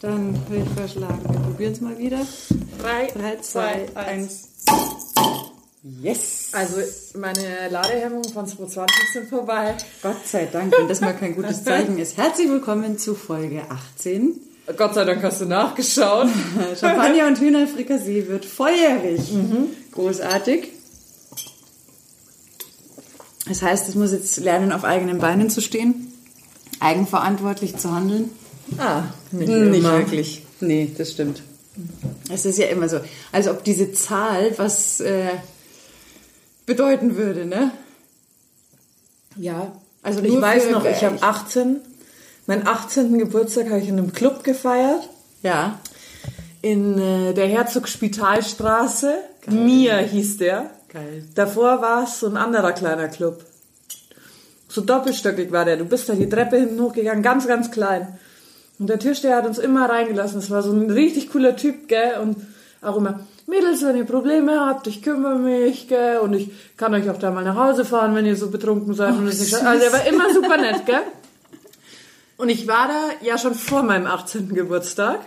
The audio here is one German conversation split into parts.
Dann würde ich vorschlagen, wir probieren es mal wieder. 3, 3, 2, 1. Yes! Also meine Ladehemmungen von 220 sind vorbei. Gott sei Dank, wenn das mal kein gutes Zeichen ist. Herzlich willkommen zu Folge 18. Gott sei Dank hast du nachgeschaut. Champagner und Hühnerfrikassee wird volljährig. Großartig. Das heißt, es muss jetzt lernen, auf eigenen Beinen zu stehen, eigenverantwortlich zu handeln. Ah, nicht, Nicht wirklich. Nee, das stimmt. Es ist ja immer so, als ob diese Zahl was äh, bedeuten würde, ne? Ja, Also ich weiß noch, ich habe 18, meinen 18. Geburtstag habe ich in einem Club gefeiert. Ja. In äh, der Herzog-Spitalstraße. Mia hieß der. Geil. Davor war es so ein anderer kleiner Club. So doppelstöckig war der. Du bist da die Treppe hinten hochgegangen, ganz, ganz klein. Und der Türsteher hat uns immer reingelassen. Es war so ein richtig cooler Typ, gell? Und auch immer, Mädels, wenn ihr Probleme habt, ich kümmere mich, gell? Und ich kann euch auch da mal nach Hause fahren, wenn ihr so betrunken seid. süß. also er war immer super nett, gell? Und ich war da ja schon vor meinem 18. Geburtstag.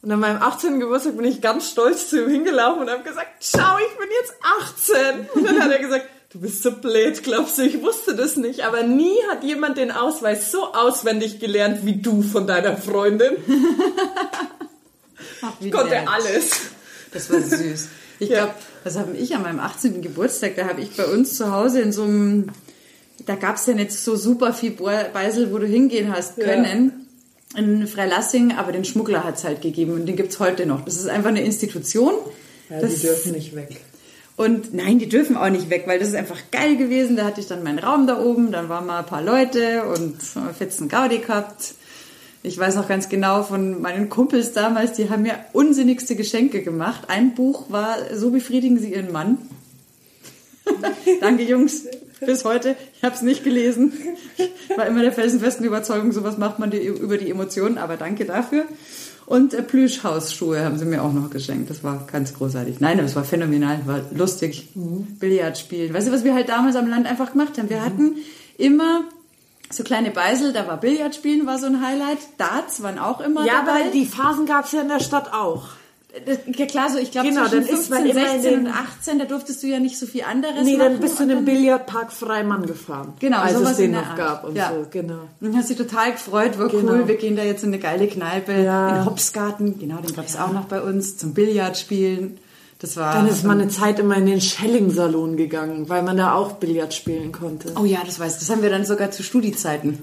Und an meinem 18. Geburtstag bin ich ganz stolz zu ihm hingelaufen und habe gesagt, schau, ich bin jetzt 18. Und dann hat er gesagt, du bist so blöd, glaubst du, ich wusste das nicht. Aber nie hat jemand den Ausweis so auswendig gelernt wie du von deiner Freundin. Ach, wie Konnte nett. alles. Das war süß. Ich Ja. glaube, was habe ich an meinem 18. Geburtstag? Da habe ich bei uns zu Hause in so einem, da gab es ja nicht so super viel Beisel, wo du hingehen hast Ja. können. In Freilassing, aber den Schmuggler hat es halt gegeben und den gibt's heute noch. Das ist einfach eine Institution. Ja, das, die dürfen nicht weg. Und nein, die dürfen auch nicht weg, weil das ist einfach geil gewesen. Da hatte ich dann meinen Raum da oben, dann waren mal ein paar Leute und äh, fetzen Gaudi gehabt. Ich weiß noch ganz genau von meinen Kumpels damals, die haben mir unsinnigste Geschenke gemacht. Ein Buch war So befriedigen Sie Ihren Mann. Danke Jungs, bis heute. Ich habe es nicht gelesen. Ich war immer der felsenfesten Überzeugung, sowas macht man über die Emotionen, aber danke dafür. Und äh, Plüschhausschuhe haben sie mir auch noch geschenkt. Das war ganz großartig. Nein, das war phänomenal, war lustig. Billard spielen. Weißt du, was wir halt damals am Land einfach gemacht haben? Wir hatten immer so kleine Beisel, da war Billard spielen, war so ein Highlight. Darts waren auch immer Ja, dabei. aber die Phasen gab es ja in der Stadt auch. Ja klar, so ich glaube Genau, zwischen dann ist man 15, immer in 16 und den- 18, da durftest du ja nicht so viel anderes Nee, machen. dann bist du in den Billardpark Freimann gefahren. Genau, als es den noch gab und Ja. so, genau. Und hast dich total gefreut, war Genau. cool, wir gehen da jetzt in eine geile Kneipe, Ja. in den Hopsgarten, genau, den gab es auch noch bei uns, zum Billard spielen. Das war... Dann ist man eine Zeit immer in den Schelling-Salon gegangen, weil man da auch Billard spielen konnte. Oh ja, das weiß ich. Das haben wir dann sogar zu Studiezeiten.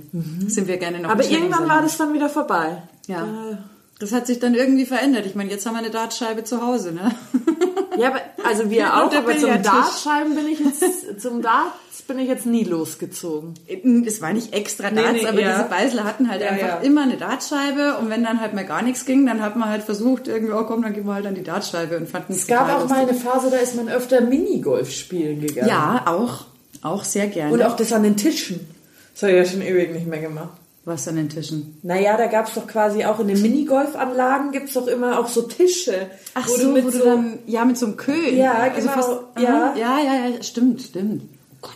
Sind wir gerne noch Aber irgendwann war das dann wieder vorbei. Ja. Äh, Das hat sich dann irgendwie verändert. Ich meine, jetzt haben wir eine Dartscheibe zu Hause, ne? Ja, aber, also wir Und auch, aber zum. Dartscheiben bin ich jetzt, zum Darts bin ich jetzt nie losgezogen. Es war nicht extra Nee, Darts, nee, aber ja. diese Beisler hatten halt Ja, einfach ja. immer eine Dartscheibe und wenn dann halt mal gar nichts ging, dann hat man halt versucht, irgendwie, oh komm, dann gehen wir halt an die Dartscheibe und fanden Es gab auch mal eine Phase, da ist man öfter Minigolf spielen gegangen. Ja, auch. Auch sehr gerne. Und auch das an den Tischen. Das habe ich ja schon ewig nicht mehr gemacht. Was an den Tischen. Naja, da gab es doch quasi auch in den Minigolfanlagen gibt es doch immer auch so Tische. Ach wo so, du mit wo so du dann, ja, mit so einem Köhl. Ja, genau, aha, ja. ja, ja, ja, stimmt, stimmt.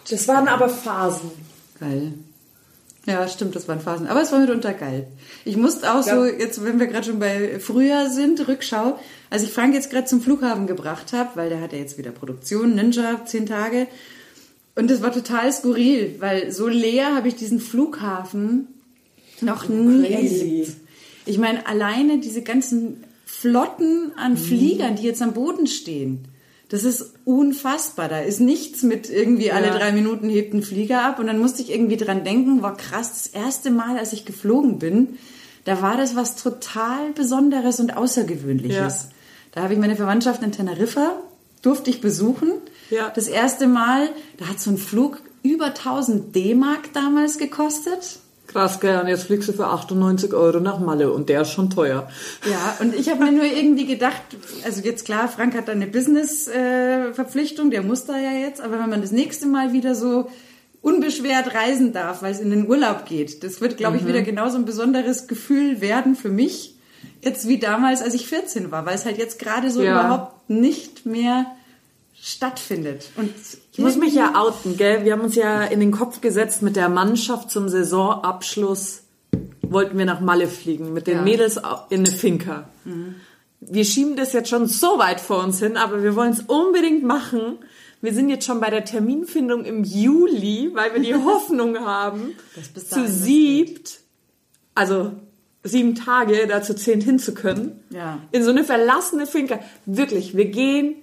Das waren aber Phasen. Geil. Ja, stimmt, das waren Phasen. Aber es war mitunter geil. Ich musste auch so, jetzt, wenn wir gerade schon bei Frühjahr sind, Rückschau, als ich Frank jetzt gerade zum Flughafen gebracht habe, weil der hat ja jetzt wieder Produktion, Ninja, zehn Tage. Und das war total skurril, weil so leer habe ich diesen Flughafen noch nie Crazy. erlebt. Ich meine, alleine diese ganzen Flotten an Fliegern, die jetzt am Boden stehen, das ist unfassbar. Da ist nichts mit irgendwie alle Ja. drei Minuten hebt ein Flieger ab. Und dann musste ich irgendwie dran denken, war krass, das erste Mal, als ich geflogen bin, da war das was total Besonderes und Außergewöhnliches. Ja. Da habe ich meine Verwandtschaft in Teneriffa, durfte ich besuchen. Ja. Das erste Mal, da hat so ein Flug über 1000 D-Mark damals gekostet. Krass, gell? Und jetzt fliegst du für 98 Euro nach Malle und der ist schon teuer. Ja, und ich habe mir nur irgendwie gedacht, also jetzt klar, Frank hat da eine Business-Verpflichtung, der muss da ja jetzt, aber wenn man das nächste Mal wieder so unbeschwert reisen darf, weil es in den Urlaub geht, das wird, glaube ich, wieder genauso ein besonderes Gefühl werden für mich, jetzt wie damals, als ich 14 war, weil es halt jetzt gerade so Ja. überhaupt nicht mehr stattfindet. Und Ich muss mich ja outen, gell? Wir haben uns ja in den Kopf gesetzt, mit der Mannschaft zum Saisonabschluss wollten wir nach Malle fliegen mit den Ja. Mädels in eine Finca. Wir schieben das jetzt schon so weit vor uns hin, aber wir wollen es unbedingt machen. Wir sind jetzt schon bei der Terminfindung im Juli, weil wir die Hoffnung haben, zu siebt, also sieben Tage da zu zehn hin zu können. Ja. In so eine verlassene Finca. Wirklich, wir gehen,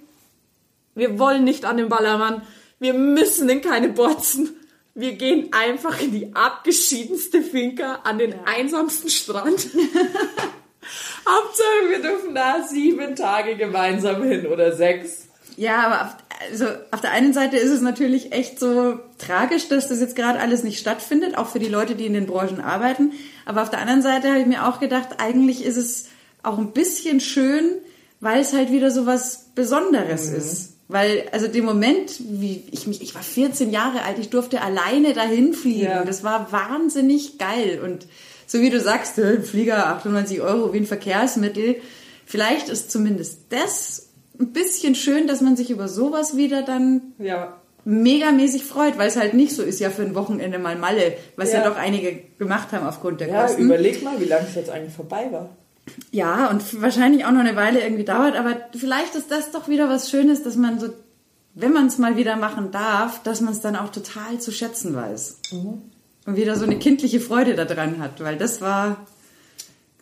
wir wollen nicht an den Ballermann, wir müssen in keine Botzen. Wir gehen einfach in die abgeschiedenste Finca an den einsamsten Strand. Hauptsache, wir dürfen da sieben Tage gemeinsam hin oder sechs. Ja, aber auf, also auf der einen Seite ist es natürlich echt so tragisch, dass das jetzt gerade alles nicht stattfindet, auch für die Leute, die in den Branchen arbeiten. Aber auf der anderen Seite habe ich mir auch gedacht, eigentlich ist es auch ein bisschen schön, weil es halt wieder so was Besonderes ist. Weil, also dem Moment, wie ich mich, ich war 14 Jahre alt, ich durfte alleine dahin fliegen. Ja. Das war wahnsinnig geil. Und so wie du sagst, Flieger 98 Euro wie ein Verkehrsmittel. Vielleicht ist zumindest das ein bisschen schön, dass man sich über sowas wieder dann Ja. megamäßig freut, weil es halt nicht so ist, ja für ein Wochenende mal Malle, was ja, Ja. doch einige gemacht haben aufgrund der Ja, Kosten. überleg mal, wie lange es jetzt eigentlich vorbei war. Ja, und wahrscheinlich auch noch eine Weile irgendwie dauert, aber vielleicht ist das doch wieder was Schönes, dass man so, wenn man es mal wieder machen darf, dass man es dann auch total zu schätzen weiß. Und wieder so eine kindliche Freude daran hat, weil das war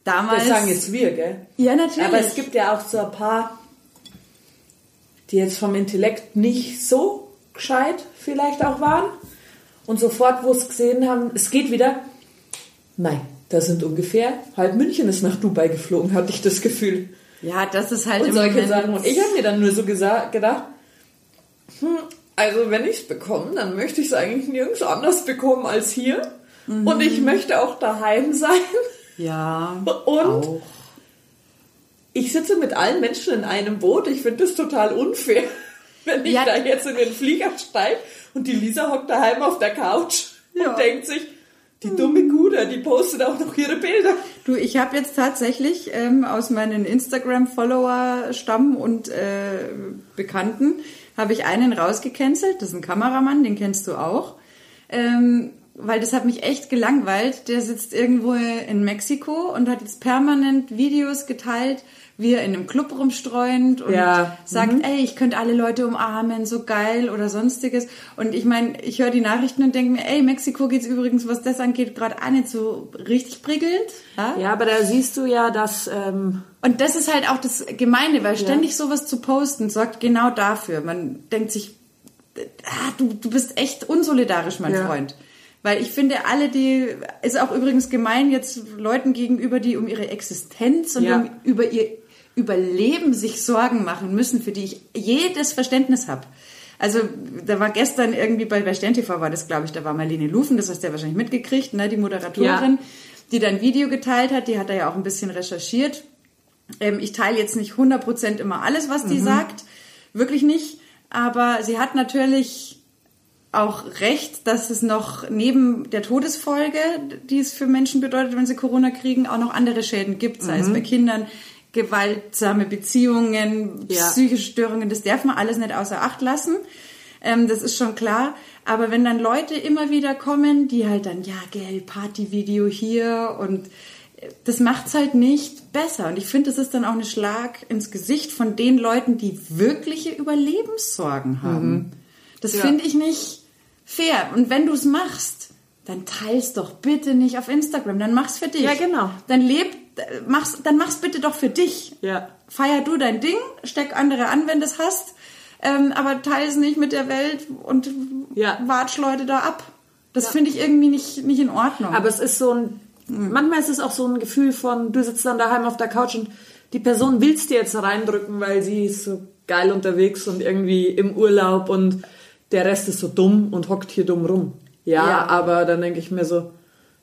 damals. Das sagen jetzt wir, gell? ja, natürlich. Aber es gibt ja auch so ein paar, die jetzt vom Intellekt nicht so gescheit vielleicht auch waren und sofort, wo es gesehen haben, es geht wieder, nein, da sind ungefähr halb München ist nach Dubai geflogen, hatte ich das Gefühl. ja, das ist halt Und solche Sachen. Und ich habe mir dann nur so gedacht, hm, also wenn ich es bekomme, dann möchte ich es eigentlich nirgends anders bekommen als hier. Und ich möchte auch daheim sein. Ja. Und auch. ich sitze mit allen Menschen in einem Boot. Ich finde das total unfair, wenn ich Ja. da jetzt in den Flieger steige und die Lisa hockt daheim auf der Couch Ja. und denkt sich, die dumme Guder, die postet auch noch ihre Bilder. Du, ich habe jetzt tatsächlich ähm, aus meinen Instagram-Follower-Stamm und äh, Bekannten habe ich einen rausgecancelt. Das ist ein Kameramann, den kennst du auch. Ähm, weil das hat mich echt gelangweilt. Der sitzt irgendwo in Mexiko und hat jetzt permanent Videos geteilt, wie er in einem Club rumstreuend und Ja. sagt, ey, ich könnte alle Leute umarmen, so geil oder sonstiges. Und ich meine, ich höre die Nachrichten und denke mir, ey, Mexiko geht's übrigens, was das angeht, gerade auch nicht so richtig prickelnd. Ja? Ja, aber da siehst du ja, dass... Ähm, Und das ist halt auch das Gemeine, weil ständig sowas zu posten sorgt genau dafür. Man denkt sich, ah, du, du bist echt unsolidarisch, mein Ja. Freund. Weil ich finde, alle, die, ist auch übrigens gemein jetzt Leuten gegenüber, die um ihre Existenz und Ja. um, über ihr Überleben sich Sorgen machen müssen, für die ich jedes Verständnis habe. Also da war gestern irgendwie bei, bei Stern TV war das, glaube ich, da war Marlene Lufen, das hast du ja wahrscheinlich mitgekriegt, ne, die Moderatorin, Ja. die dann ein Video geteilt hat, die hat da ja auch ein bisschen recherchiert. Ähm, ich teile jetzt nicht 100% immer alles, was die sagt, wirklich nicht, aber sie hat natürlich auch recht, dass es noch neben der Todesfolge, die es für Menschen bedeutet, wenn sie Corona kriegen, auch noch andere Schäden gibt, sei es bei Kindern, gewaltsame Beziehungen, Ja. psychische Störungen, das darf man alles nicht außer Acht lassen. Ähm, das ist schon klar. Aber wenn dann Leute immer wieder kommen, die halt dann, ja, gell, Partyvideo hier und äh, das macht's halt nicht besser. Und ich finde, das ist dann auch ein Schlag ins Gesicht von den Leuten, die wirkliche Überlebenssorgen haben. Das Ja. finde ich nicht fair. Und wenn du es machst, dann teils doch bitte nicht auf Instagram. Dann mach's für dich. Ja, genau. Dann leb, äh, mach's, dann mach's bitte doch für dich. Ja. Feier du dein Ding, steck andere an, wenn du es hast. Ähm, aber teile es nicht mit der Welt und Ja. watsch Leute da ab. Das finde ich irgendwie nicht, nicht in Ordnung. Aber es ist so ein, manchmal ist es auch so ein Gefühl von, du sitzt dann daheim auf der Couch und die Person willst dir jetzt reindrücken, weil sie ist so geil unterwegs und irgendwie im Urlaub und der Rest ist so dumm und hockt hier dumm rum. Ja, Ja. aber dann denke ich mir so,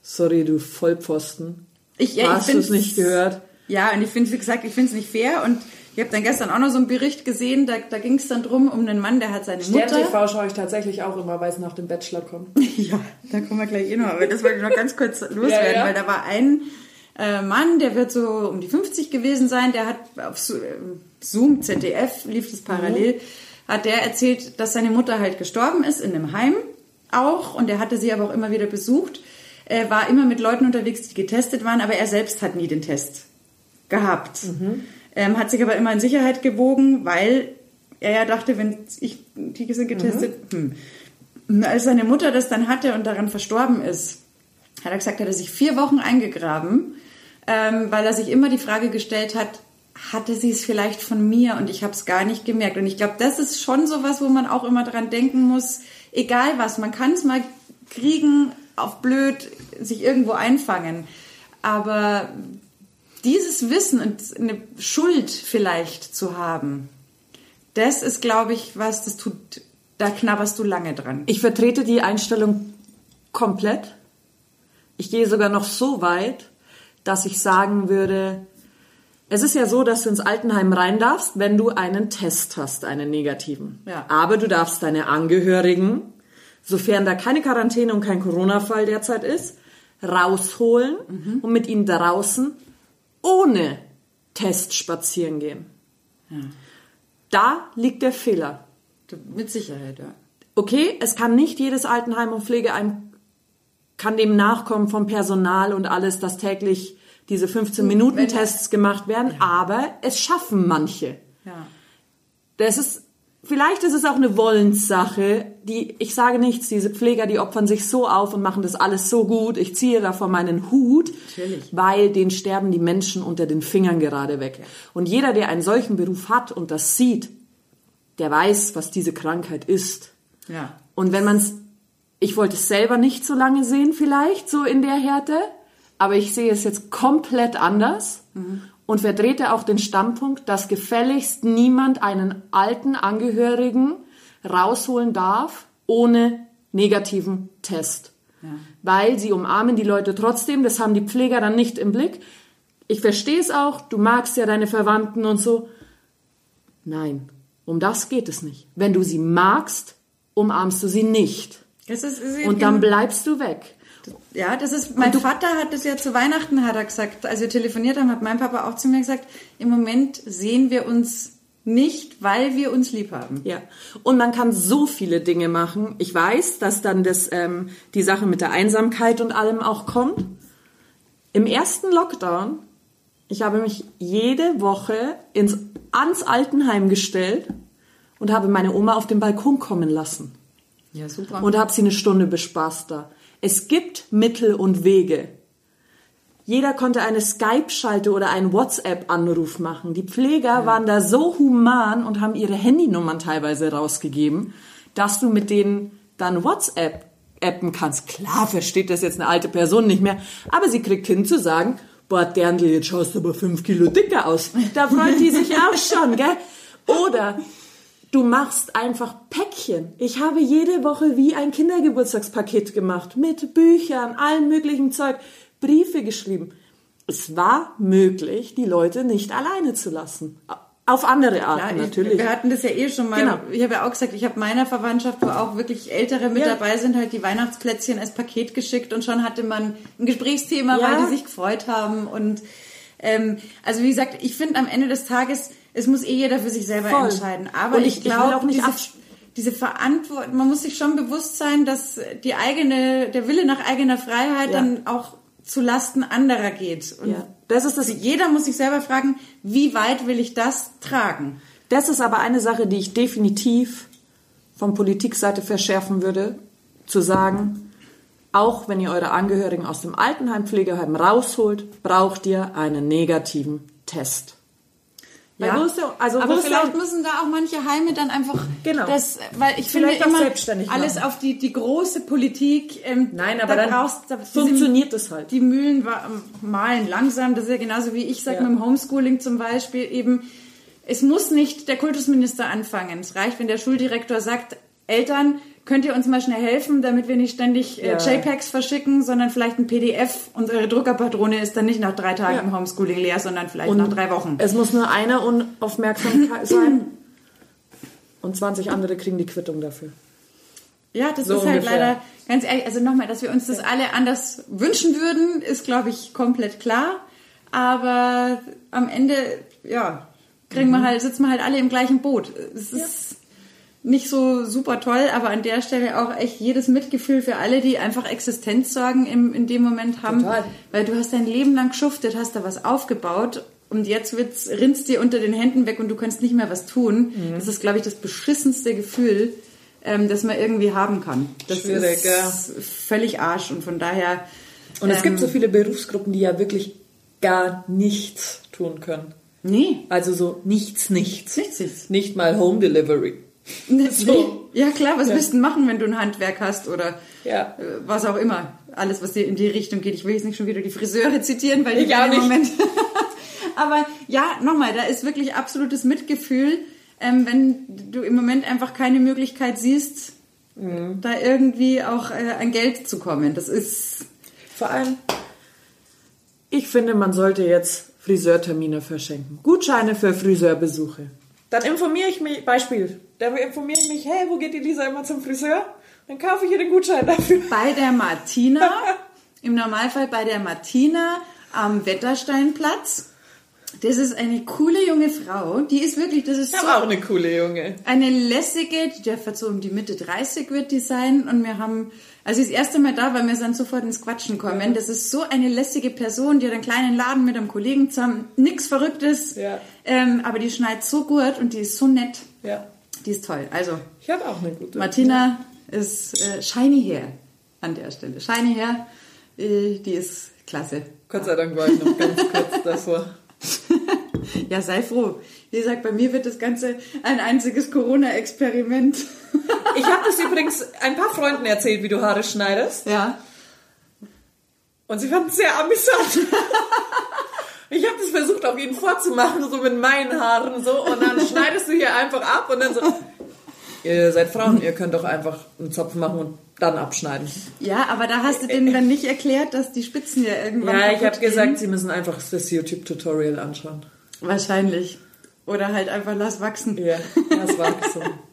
sorry, du Vollpfosten. Ich, ja, Hast ich du es nicht gehört? Ja, und ich finde, wie gesagt, ich finde es nicht fair. Und ich habe dann gestern auch noch so einen Bericht gesehen, da, da ging es dann drum um einen Mann, der hat seine Stern Mutter. TV schaue ich tatsächlich auch immer, weil es nach dem Bachelor kommt. Ja, da kommen wir gleich eh noch. Aber das wollte ich noch ganz kurz loswerden, Ja, ja. weil da war ein äh, Mann, der wird so um die 50 gewesen sein, der hat auf äh, Zoom, ZDF, lief das parallel, hat der erzählt, dass seine Mutter halt gestorben ist in einem Heim auch und er hatte sie aber auch immer wieder besucht. Äh, war immer mit Leuten unterwegs, die getestet waren, aber er selbst hat nie den Test gehabt. Ähm, hat sich aber immer in Sicherheit gewogen, weil er ja dachte, wenn ich, die sind getestet, hm. Und als seine Mutter das dann hatte und daran verstorben ist, hat er gesagt, hat er sich vier Wochen eingegraben, ähm, weil er sich immer die Frage gestellt hat, hatte sie es vielleicht von mir und ich habe es gar nicht gemerkt. Und ich glaube, das ist schon so was, wo man auch immer dran denken muss, egal was, man kann es mal kriegen, auf blöd, sich irgendwo einfangen. Aber dieses Wissen und eine Schuld vielleicht zu haben, das ist, glaube ich, was, das tut, da knabberst du lange dran. Ich vertrete die Einstellung komplett. Ich gehe sogar noch so weit, dass ich sagen würde, es ist ja so, dass du ins Altenheim rein darfst, wenn du einen Test hast, einen negativen. Ja. Aber du darfst deine Angehörigen, sofern da keine Quarantäne und kein Corona-Fall derzeit ist, rausholen und mit ihnen draußen ohne Test spazieren gehen. Da liegt der Fehler. Mit Sicherheit, ja. Okay, es kann nicht jedes Altenheim und Pflegeheim kann dem nachkommen vom Personal und alles, dass täglich diese 15 Minuten wenn- Tests gemacht werden, aber es schaffen manche. Ja. Das ist vielleicht ist es auch eine Wollenssache, die ich sage nichts, diese Pfleger, die opfern sich so auf und machen das alles so gut. Ich ziehe davor meinen Hut, Natürlich. weil denen sterben die Menschen unter den Fingern gerade weg. Und jeder, der einen solchen Beruf hat und das sieht, der weiß, was diese Krankheit ist. Ja. Und wenn man es, ich wollte es selber nicht so lange sehen, vielleicht so in der Härte, aber ich sehe es jetzt komplett anders und vertrete auch den Standpunkt, dass gefälligst niemand einen alten Angehörigen rausholen darf ohne negativen Test. Weil sie umarmen die Leute trotzdem, das haben die Pfleger dann nicht im Blick. Ich verstehe es auch, du magst ja deine Verwandten und so. Nein, um das geht es nicht. Wenn du sie magst, umarmst du sie nicht. Ist, ist Und dann bleibst du weg. Ja, das ist, mein Vater hat das ja zu Weihnachten, hat er gesagt, als wir telefoniert haben, hat mein Papa auch zu mir gesagt, im Moment sehen wir uns nicht, weil wir uns lieb haben. Ja. Und man kann so viele Dinge machen. Ich weiß, dass dann das, ähm, die Sache mit der Einsamkeit und allem auch kommt. Im ersten Lockdown, ich habe mich jede Woche ins, ans Altenheim gestellt und habe meine Oma auf den Balkon kommen lassen. Ja, super. und habe sie eine Stunde bespaßt da. Es gibt Mittel und Wege. Jeder konnte eine Skype-Schalte oder einen WhatsApp-Anruf machen. Die Pfleger waren da so human und haben ihre Handynummern teilweise rausgegeben, dass du mit denen dann WhatsApp appen kannst. Klar versteht das jetzt eine alte Person nicht mehr, aber sie kriegt hin zu sagen, boah, Derndl, jetzt schaust du aber fünf Kilo dicker aus. Da freut die sich auch schon, gell? Oder Du machst einfach Päckchen. Ich habe jede Woche wie ein Kindergeburtstagspaket gemacht mit Büchern, allem möglichen Zeug, Briefe geschrieben. Es war möglich, die Leute nicht alleine zu lassen. Auf andere Ja, ich, natürlich. Wir hatten das ja eh schon mal. Genau. Ich habe ja auch gesagt, ich habe meiner Verwandtschaft, wo auch wirklich Ältere mit Ja. dabei sind, halt die Weihnachtsplätzchen als Paket geschickt und schon hatte man ein Gesprächsthema, Ja. weil die sich gefreut haben. Und ähm, also wie gesagt, ich finde am Ende des Tages, es muss eh jeder für sich selber Voll. entscheiden. Aber Und ich, ich- glaube, auch nicht diese, diese Verantwortung, man muss sich schon bewusst sein, dass die eigene, der Wille nach eigener Freiheit Ja. dann auch zu Lasten anderer geht. Und Ja. Das ist das jeder muss sich selber fragen, wie weit will ich das tragen? Das ist aber eine Sache, die ich definitiv von Politikseite verschärfen würde, zu sagen, auch wenn ihr eure Angehörigen aus dem Altenheim, Pflegeheim rausholt, braucht ihr einen negativen Test. Weil wo ist der, also aber vielleicht müssen da auch manche Heime dann einfach Genau. das, weil ich Vielleicht finde immer alles machen. auf die die große Politik. Ähm, Nein, aber da dann brauchst, da, funktioniert es halt. Die Mühlen wa- malen langsam. Das ist ja genauso wie ich sage Ja. mit dem Homeschooling zum Beispiel eben. Es muss nicht der Kultusminister anfangen. Es reicht, wenn der Schuldirektor sagt, Eltern, könnt ihr uns mal schnell helfen, damit wir nicht ständig äh, Ja. JPEGs verschicken, sondern vielleicht ein PDF und eure Druckerpatrone ist dann nicht nach drei Tagen Ja. im Homeschooling leer, sondern vielleicht nach drei Wochen. Es muss nur einer unaufmerksam sein und 20 andere kriegen die Quittung dafür. Ja, das So ist halt ungefähr. leider, ganz ehrlich, also nochmal, dass wir uns das alle anders wünschen würden, ist, glaube ich, komplett klar. Aber am Ende, ja, kriegen Mhm. wir halt, sitzen wir halt alle im gleichen Boot. Es ist, nicht so super toll, aber an der Stelle auch echt jedes Mitgefühl für alle, die einfach Existenzsorgen im, in dem Moment haben. Total. Weil du hast dein Leben lang geschuftet, hast da was aufgebaut und jetzt wird's, rinnt's dir unter den Händen weg und du kannst nicht mehr was tun. Mhm. Das ist, glaube ich, das beschissenste Gefühl, ähm, das man irgendwie haben kann. Das Schwierig, ist ja. völlig Arsch und von daher... Und es gibt ähm, so viele Berufsgruppen, die ja wirklich gar nichts tun können. Nee, Also so nichts, nichts. nichts, nichts. Nicht mal Home Delivery. So. Ja klar, was Ja. willst du machen, wenn du ein Handwerk hast oder Ja. äh, was auch immer. Alles, was dir in die Richtung geht. Ich will jetzt nicht schon wieder die Friseure zitieren, weil die auch im nicht. Moment... Aber ja, nochmal, da ist wirklich absolutes Mitgefühl, ähm, wenn du im Moment einfach keine Möglichkeit siehst, Mhm. da irgendwie auch äh, an Geld zu kommen. Das ist... Vor allem, ich finde, man sollte jetzt Friseurtermine verschenken. Gutscheine für Friseurbesuche. Dann informiere ich mich, Beispiel, dann informiere ich mich, hey, wo geht die Lisa immer zum Friseur? Dann kaufe ich ihr den Gutschein dafür. Bei der Martina, im Normalfall bei der Martina am Wettersteinplatz. Das ist eine coole junge Frau. Die ist wirklich, das ist Ich so auch eine coole Junge. eine lässige, die dürfte so um die Mitte 30 wird die sein. Und wir haben, also das erste Mal da, weil wir dann sofort ins Quatschen kommen. Das ist so eine lässige Person, die hat einen kleinen Laden mit einem Kollegen zusammen. Nix Verrücktes. Ja. Ähm, aber die schneidet so gut und die ist so nett. Ja. Die ist toll. Also, Ich habe auch eine gute. Martina ist äh, shiny hair an der Stelle. Shiny hair, äh, die ist klasse. Gott sei Dank war ich noch ganz kurz davor. Ja, sei froh. Wie gesagt, bei mir wird das Ganze ein einziges Corona-Experiment. Ich habe das übrigens ein paar Freunden erzählt, wie du Haare schneidest. Ja. Und sie fanden es sehr amüsant. Ich habe das versucht, auf ihn vorzumachen, so mit meinen Haaren so. Und dann schneidest du hier einfach ab und dann so. Ihr seid Frauen, ihr könnt doch einfach einen Zopf machen und dann abschneiden. Ja, aber da hast du denen dann nicht erklärt, dass die Spitzen ja irgendwann Ja, ich habe gesagt, sie müssen einfach das YouTube-Tutorial anschauen. Wahrscheinlich. Oder halt einfach lass wachsen. Ja, war so.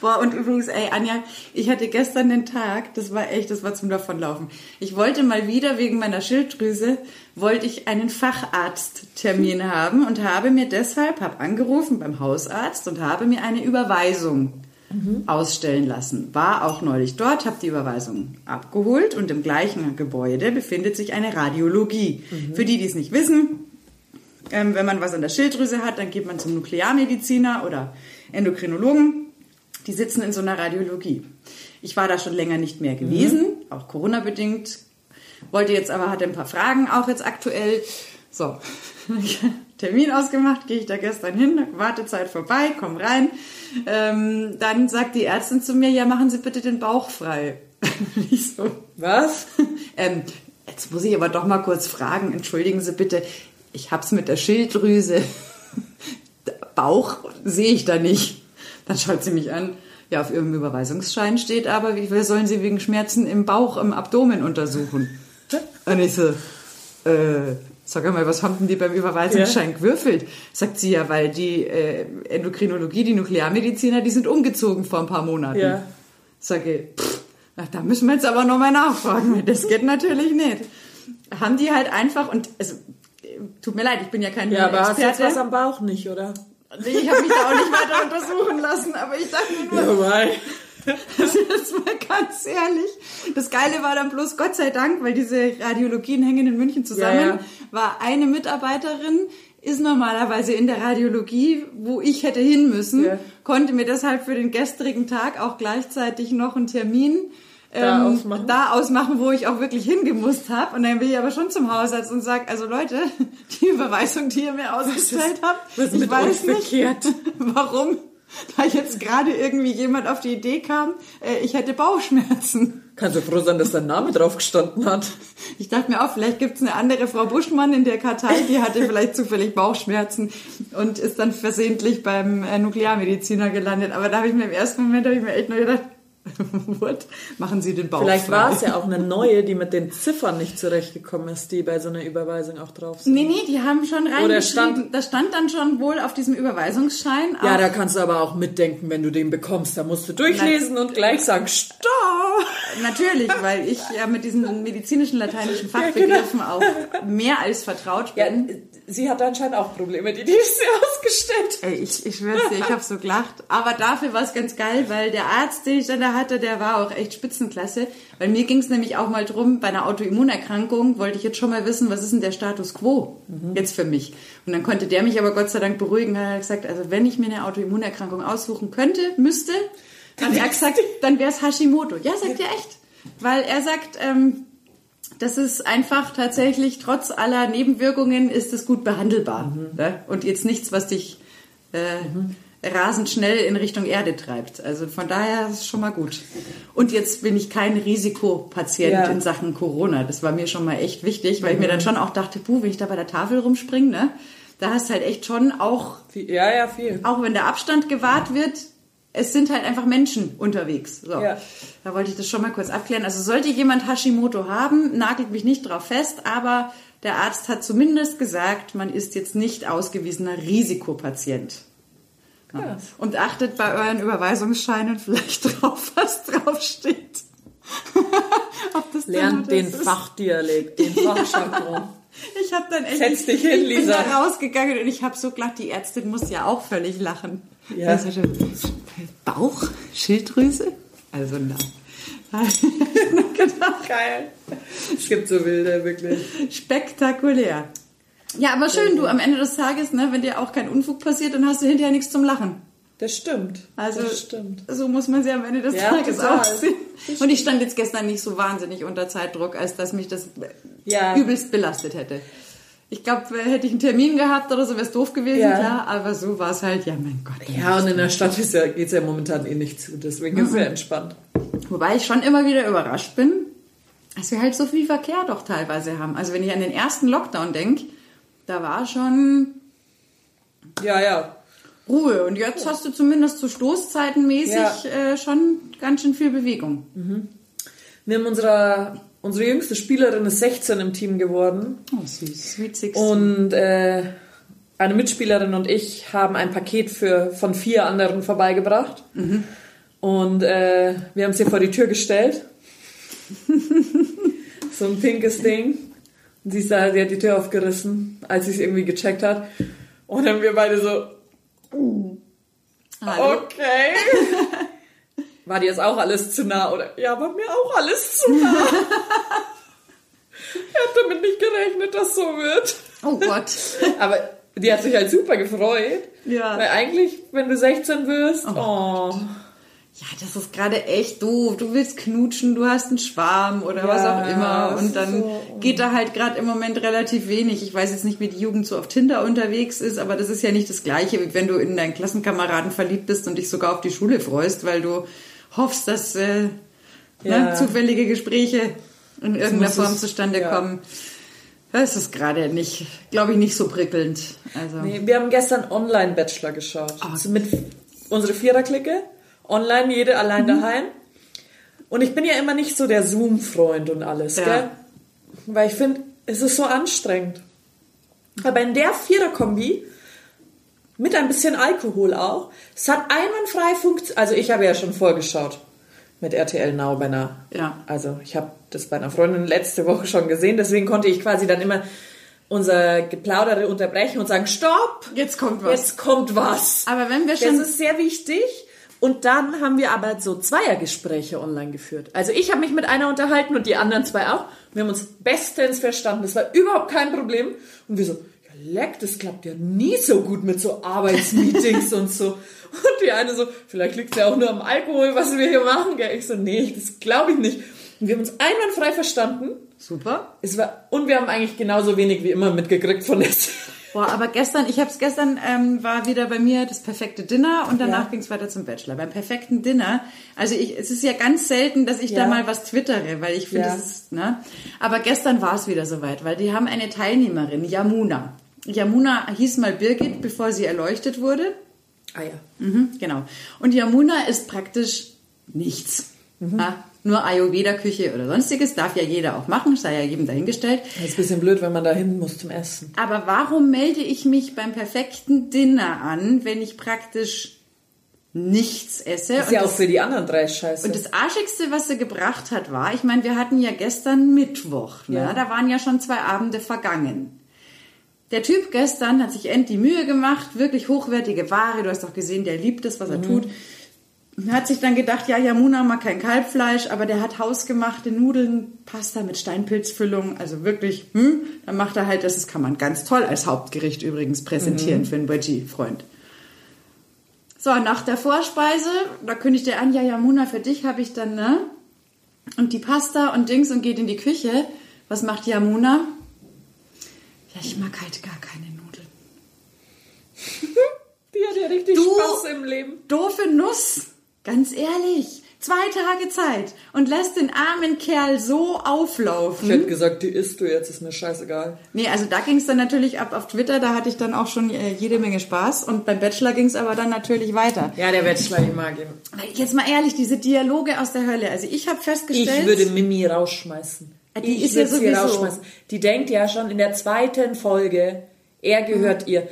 Boah, und übrigens, ey, Anja, ich hatte gestern den Tag, das war echt, das war zum Davonlaufen. Ich wollte mal wieder wegen meiner Schilddrüse, wollte ich einen Facharzttermin haben und habe mir deshalb, habe angerufen beim Hausarzt und habe mir eine Überweisung ausstellen lassen. War auch neulich dort, habe die Überweisung abgeholt und im gleichen Gebäude befindet sich eine Radiologie. Für die, die es nicht wissen, ähm, wenn man was an der Schilddrüse hat, dann geht man zum Nuklearmediziner oder Endokrinologen. Die sitzen in so einer Radiologie. Ich war da schon länger nicht mehr gewesen, auch Corona-bedingt. Wollte jetzt aber, hatte ein paar Fragen, auch jetzt aktuell. So, Termin ausgemacht, gehe ich da gestern hin, Wartezeit vorbei, komm rein. Ähm, dann sagt die Ärztin zu mir, ja, machen Sie bitte den Bauch frei. ich so, Was? ähm, jetzt muss ich aber doch mal kurz fragen, entschuldigen Sie bitte, ich hab's mit der Schilddrüse. Bauch sehe ich da nicht. Dann schaut sie mich an. Ja, auf ihrem Überweisungsschein steht aber, wie viel sollen Sie wegen Schmerzen im Bauch, im Abdomen untersuchen? Und ich so, äh, sag mal, was haben denn die beim Überweisungsschein gewürfelt? Sagt sie ja, weil die äh, Endokrinologie, die Nuklearmediziner, die sind umgezogen vor ein paar Monaten. Ja. Sage, pff, na, da müssen wir jetzt aber nochmal nachfragen, das geht natürlich nicht. Haben die halt einfach, und also, äh, tut mir leid, ich bin ja kein Ja, aber hast du jetzt Experte. was am Bauch nicht, oder? Nee, ich habe mich da auch nicht weiter untersuchen lassen, aber ich dachte mir nur, weil. das war ganz ehrlich. Das Geile war dann bloß, Gott sei Dank, weil diese Radiologien hängen in München zusammen, Ja, ja. war eine Mitarbeiterin, ist normalerweise in der Radiologie, wo ich hätte hin müssen, Ja. konnte mir deshalb für den gestrigen Tag auch gleichzeitig noch einen Termin Da ähm, ausmachen. da ausmachen, wo ich auch wirklich hingemusst habe. Und dann bin ich aber schon zum Hausarzt und sage, also Leute, die Überweisung, die ihr mir ausgestellt habt, ich weiß nicht, verkehrt? warum da jetzt gerade irgendwie jemand auf die Idee kam, äh, ich hätte Bauchschmerzen. Kannst du froh sein, dass dein Name drauf gestanden hat? Ich dachte mir auch, vielleicht gibt's eine andere Frau Buschmann in der Kartei, die hatte vielleicht zufällig Bauchschmerzen und ist dann versehentlich beim äh, Nuklearmediziner gelandet. Aber da habe ich mir im ersten Moment habe ich mir echt nur gedacht, what? Machen Sie den Bauch Vielleicht frei. war es ja auch eine neue, die mit den Ziffern nicht zurechtgekommen ist, die bei so einer Überweisung auch drauf sind. Nee, nee, die haben schon Oder reingeschrieben. stand- da stand dann schon wohl auf diesem Überweisungsschein. Ja, da kannst du aber auch mitdenken, wenn du den bekommst. Da musst du durchlesen und gleich sagen, stopp! Natürlich, weil ich ja mit diesen medizinischen lateinischen Fachbegriffen auch mehr als vertraut bin. Ja, sie hat anscheinend auch Probleme, die die ausgestellt. Ey, ich, ich schwör's dir, ich habe so gelacht. Aber dafür war es ganz geil, weil der Arzt, den ich dann da hatte, der war auch echt Spitzenklasse. Weil mir ging es nämlich auch mal drum, bei einer Autoimmunerkrankung wollte ich jetzt schon mal wissen, was ist denn der Status quo jetzt für mich. Und dann konnte der mich aber Gott sei Dank beruhigen, hat er gesagt, also wenn ich mir eine Autoimmunerkrankung aussuchen könnte, müsste, dann hat er gesagt, dann wäre es Hashimoto. Ja, sagt er echt. Weil er sagt, ähm, das ist einfach tatsächlich, trotz aller Nebenwirkungen, ist es gut behandelbar. Ne? Und jetzt nichts, was dich äh, rasend schnell in Richtung Erde treibt. Also von daher ist es schon mal gut. Und jetzt bin ich kein Risikopatient Ja. in Sachen Corona. Das war mir schon mal echt wichtig, weil ich mir dann schon auch dachte, puh, wenn ich da bei der Tafel rumspringe, ne, da hast halt echt schon auch Ja, ja, viel. auch wenn der Abstand gewahrt wird, es sind halt einfach Menschen unterwegs. So. Ja. Da wollte ich das schon mal kurz abklären. Also sollte jemand Hashimoto haben, nagelt mich nicht drauf fest, aber der Arzt hat zumindest gesagt, man ist jetzt nicht ausgewiesener Risikopatient. Ja. Und achtet bei euren Überweisungsscheinen vielleicht drauf, was draufsteht. Ob das Lernt den ist. Fachdialekt, den Fachjargon. Ich habe dann echt, Setz dich hin, Lisa. da rausgegangen und ich habe so gelacht, die Ärztin muss ja auch völlig lachen. Ja. Also, Bauch, Schilddrüse? Also nein. genau. Geil. Es gibt so wilde, wirklich. Spektakulär. Ja, aber schön, du am Ende des Tages, ne, wenn dir auch kein Unfug passiert, dann hast du hinterher nichts zum Lachen. Das stimmt. Also das stimmt. so muss man sie am Ende des Ja, Tages auch sehen. Und ich stand jetzt gestern nicht so wahnsinnig unter Zeitdruck, als dass mich das Ja. übelst belastet hätte. Ich glaube, hätte ich einen Termin gehabt oder so, wäre es doof gewesen, Ja. klar. Aber so war es halt, ja mein Gott. Ja, und in der Stadt ja, geht's ja momentan eh nicht zu, deswegen ist es ja entspannt. Wobei ich schon immer wieder überrascht bin, dass wir halt so viel Verkehr doch teilweise haben. Also wenn ich an den ersten Lockdown denke, da war schon Ja, ja. Ruhe. Und jetzt hast du zumindest so Stoßzeitenmäßig Ja. äh, schon ganz schön viel Bewegung. Wir haben unsere, unsere jüngste Spielerin ist 16 im Team geworden. Oh, süß. Sweet 16. Und äh, eine Mitspielerin und ich haben ein Paket für, von vier anderen vorbeigebracht. Und äh, wir haben es ihr vor die Tür gestellt. so ein pinkes Ding. Und sie, da, sie hat die Tür aufgerissen, als sie es irgendwie gecheckt hat. Und dann wir beide so, Hallo. okay. War dir jetzt auch alles zu nah? Oder ja, war mir auch alles zu nah. ich habe damit nicht gerechnet, dass so wird. Oh Gott. Aber die hat sich halt super gefreut. Ja. Weil eigentlich, wenn du 16 wirst, oh. Ja, das ist gerade echt doof. Du willst knutschen, du hast einen Schwarm oder Ja, was auch immer. das Und dann so- geht da halt gerade im Moment relativ wenig. Ich weiß jetzt nicht, wie die Jugend so auf Tinder unterwegs ist, aber das ist ja nicht das Gleiche, wie wenn du in deinen Klassenkameraden verliebt bist und dich sogar auf die Schule freust, weil du hoffst, dass äh, Ja. ne, zufällige Gespräche in irgendeiner Form es- zustande ja. kommen. Das ist gerade nicht, glaube ich, nicht so prickelnd. Also. Nee, wir haben gestern Online-Bachelor geschaut. Ah. Also mit unsere Viererklicke. Online, jede allein Mhm. daheim. Und ich bin ja immer nicht so der Zoom-Freund und alles, Ja. gell? Weil ich finde, es ist so anstrengend. Aber in der Viererkombi, mit ein bisschen Alkohol auch, es hat einwandfrei funktioniert. Also ich habe ja schon vorgeschaut mit RTL Now bei einer. Ja. Also ich habe das bei einer Freundin letzte Woche schon gesehen, deswegen konnte ich quasi dann immer unser Geplaudere unterbrechen und sagen, stopp, Jetzt kommt was. jetzt kommt was. Aber wenn wir Das schon ist sehr wichtig. Und dann haben wir aber so Zweiergespräche online geführt. Also ich habe mich mit einer unterhalten und die anderen zwei auch. Wir haben uns bestens verstanden. Das war überhaupt kein Problem. Und wir so, leck, das klappt ja nie so gut mit so Arbeitsmeetings und so. Und die eine so, vielleicht liegt es ja auch nur am Alkohol, was wir hier machen. Gell? Ich so, nee, das glaube ich nicht. Und wir haben uns einwandfrei verstanden. super. Es war, und wir haben eigentlich genauso wenig wie immer mitgekriegt von der Boah, aber gestern, ich habe es gestern, ähm, war wieder bei mir das perfekte Dinner und danach Ja. ging es weiter zum Bachelor. Beim perfekten Dinner, also ich, es ist ja ganz selten, dass ich da Ja. mal was twittere, weil ich finde, Ja. es ist, ne? Aber gestern war es wieder soweit, weil die haben eine Teilnehmerin, Yamuna. Yamuna hieß mal Birgit, bevor sie erleuchtet wurde. Ah ja. Mhm, genau. Und Yamuna ist praktisch nichts. Mhm. Ja, nur Ayurveda-Küche oder sonstiges darf ja jeder auch machen, sei ja jedem dahingestellt. Das ist ein bisschen blöd, wenn man da hin muss zum Essen. Aber warum melde ich mich beim perfekten Dinner an, wenn ich praktisch nichts esse? Ist und, ja auch das, für die anderen drei Scheiße. und das Arschigste, was sie gebracht hat, war, ich meine, wir hatten ja gestern Mittwoch, ne? Ja. da waren ja schon zwei Abende vergangen. Der Typ gestern hat sich end die Mühe gemacht, wirklich hochwertige Ware. Du hast doch gesehen, der liebt es, was er tut. Hat sich dann gedacht, ja, Yamuna mag kein Kalbfleisch, aber der hat hausgemachte Nudeln, Pasta mit Steinpilzfüllung, also wirklich, hm, dann macht er halt, das das kann man ganz toll als Hauptgericht übrigens präsentieren für einen Veggie-Freund. So, nach der Vorspeise, da kündigt er an, ja, Yamuna, für dich habe ich dann, ne? Und die Pasta und Dings und geht in die Küche. Was macht Yamuna? Ja, ich mag halt gar keine Nudeln. Die hat ja richtig Du- Spaß im Leben. Doofe Nuss, ganz ehrlich. Zwei Tage Zeit und lässt den armen Kerl so Ich auflaufen. hätte gesagt, die isst du jetzt, ist mir scheißegal. Nee, also da ging es dann natürlich ab auf Twitter, da hatte ich dann auch schon äh, jede Menge Spaß. Und beim Bachelor ging es aber dann natürlich weiter. Ja, der Bachelor, ich mag ihn. Jetzt mal ehrlich, diese Dialoge aus der Hölle. Also ich habe festgestellt... Ich würde Mimi rausschmeißen. Ja, die ich ist ja sowieso- rausschmeißen. Die denkt ja schon in der zweiten Folge, er gehört ihr.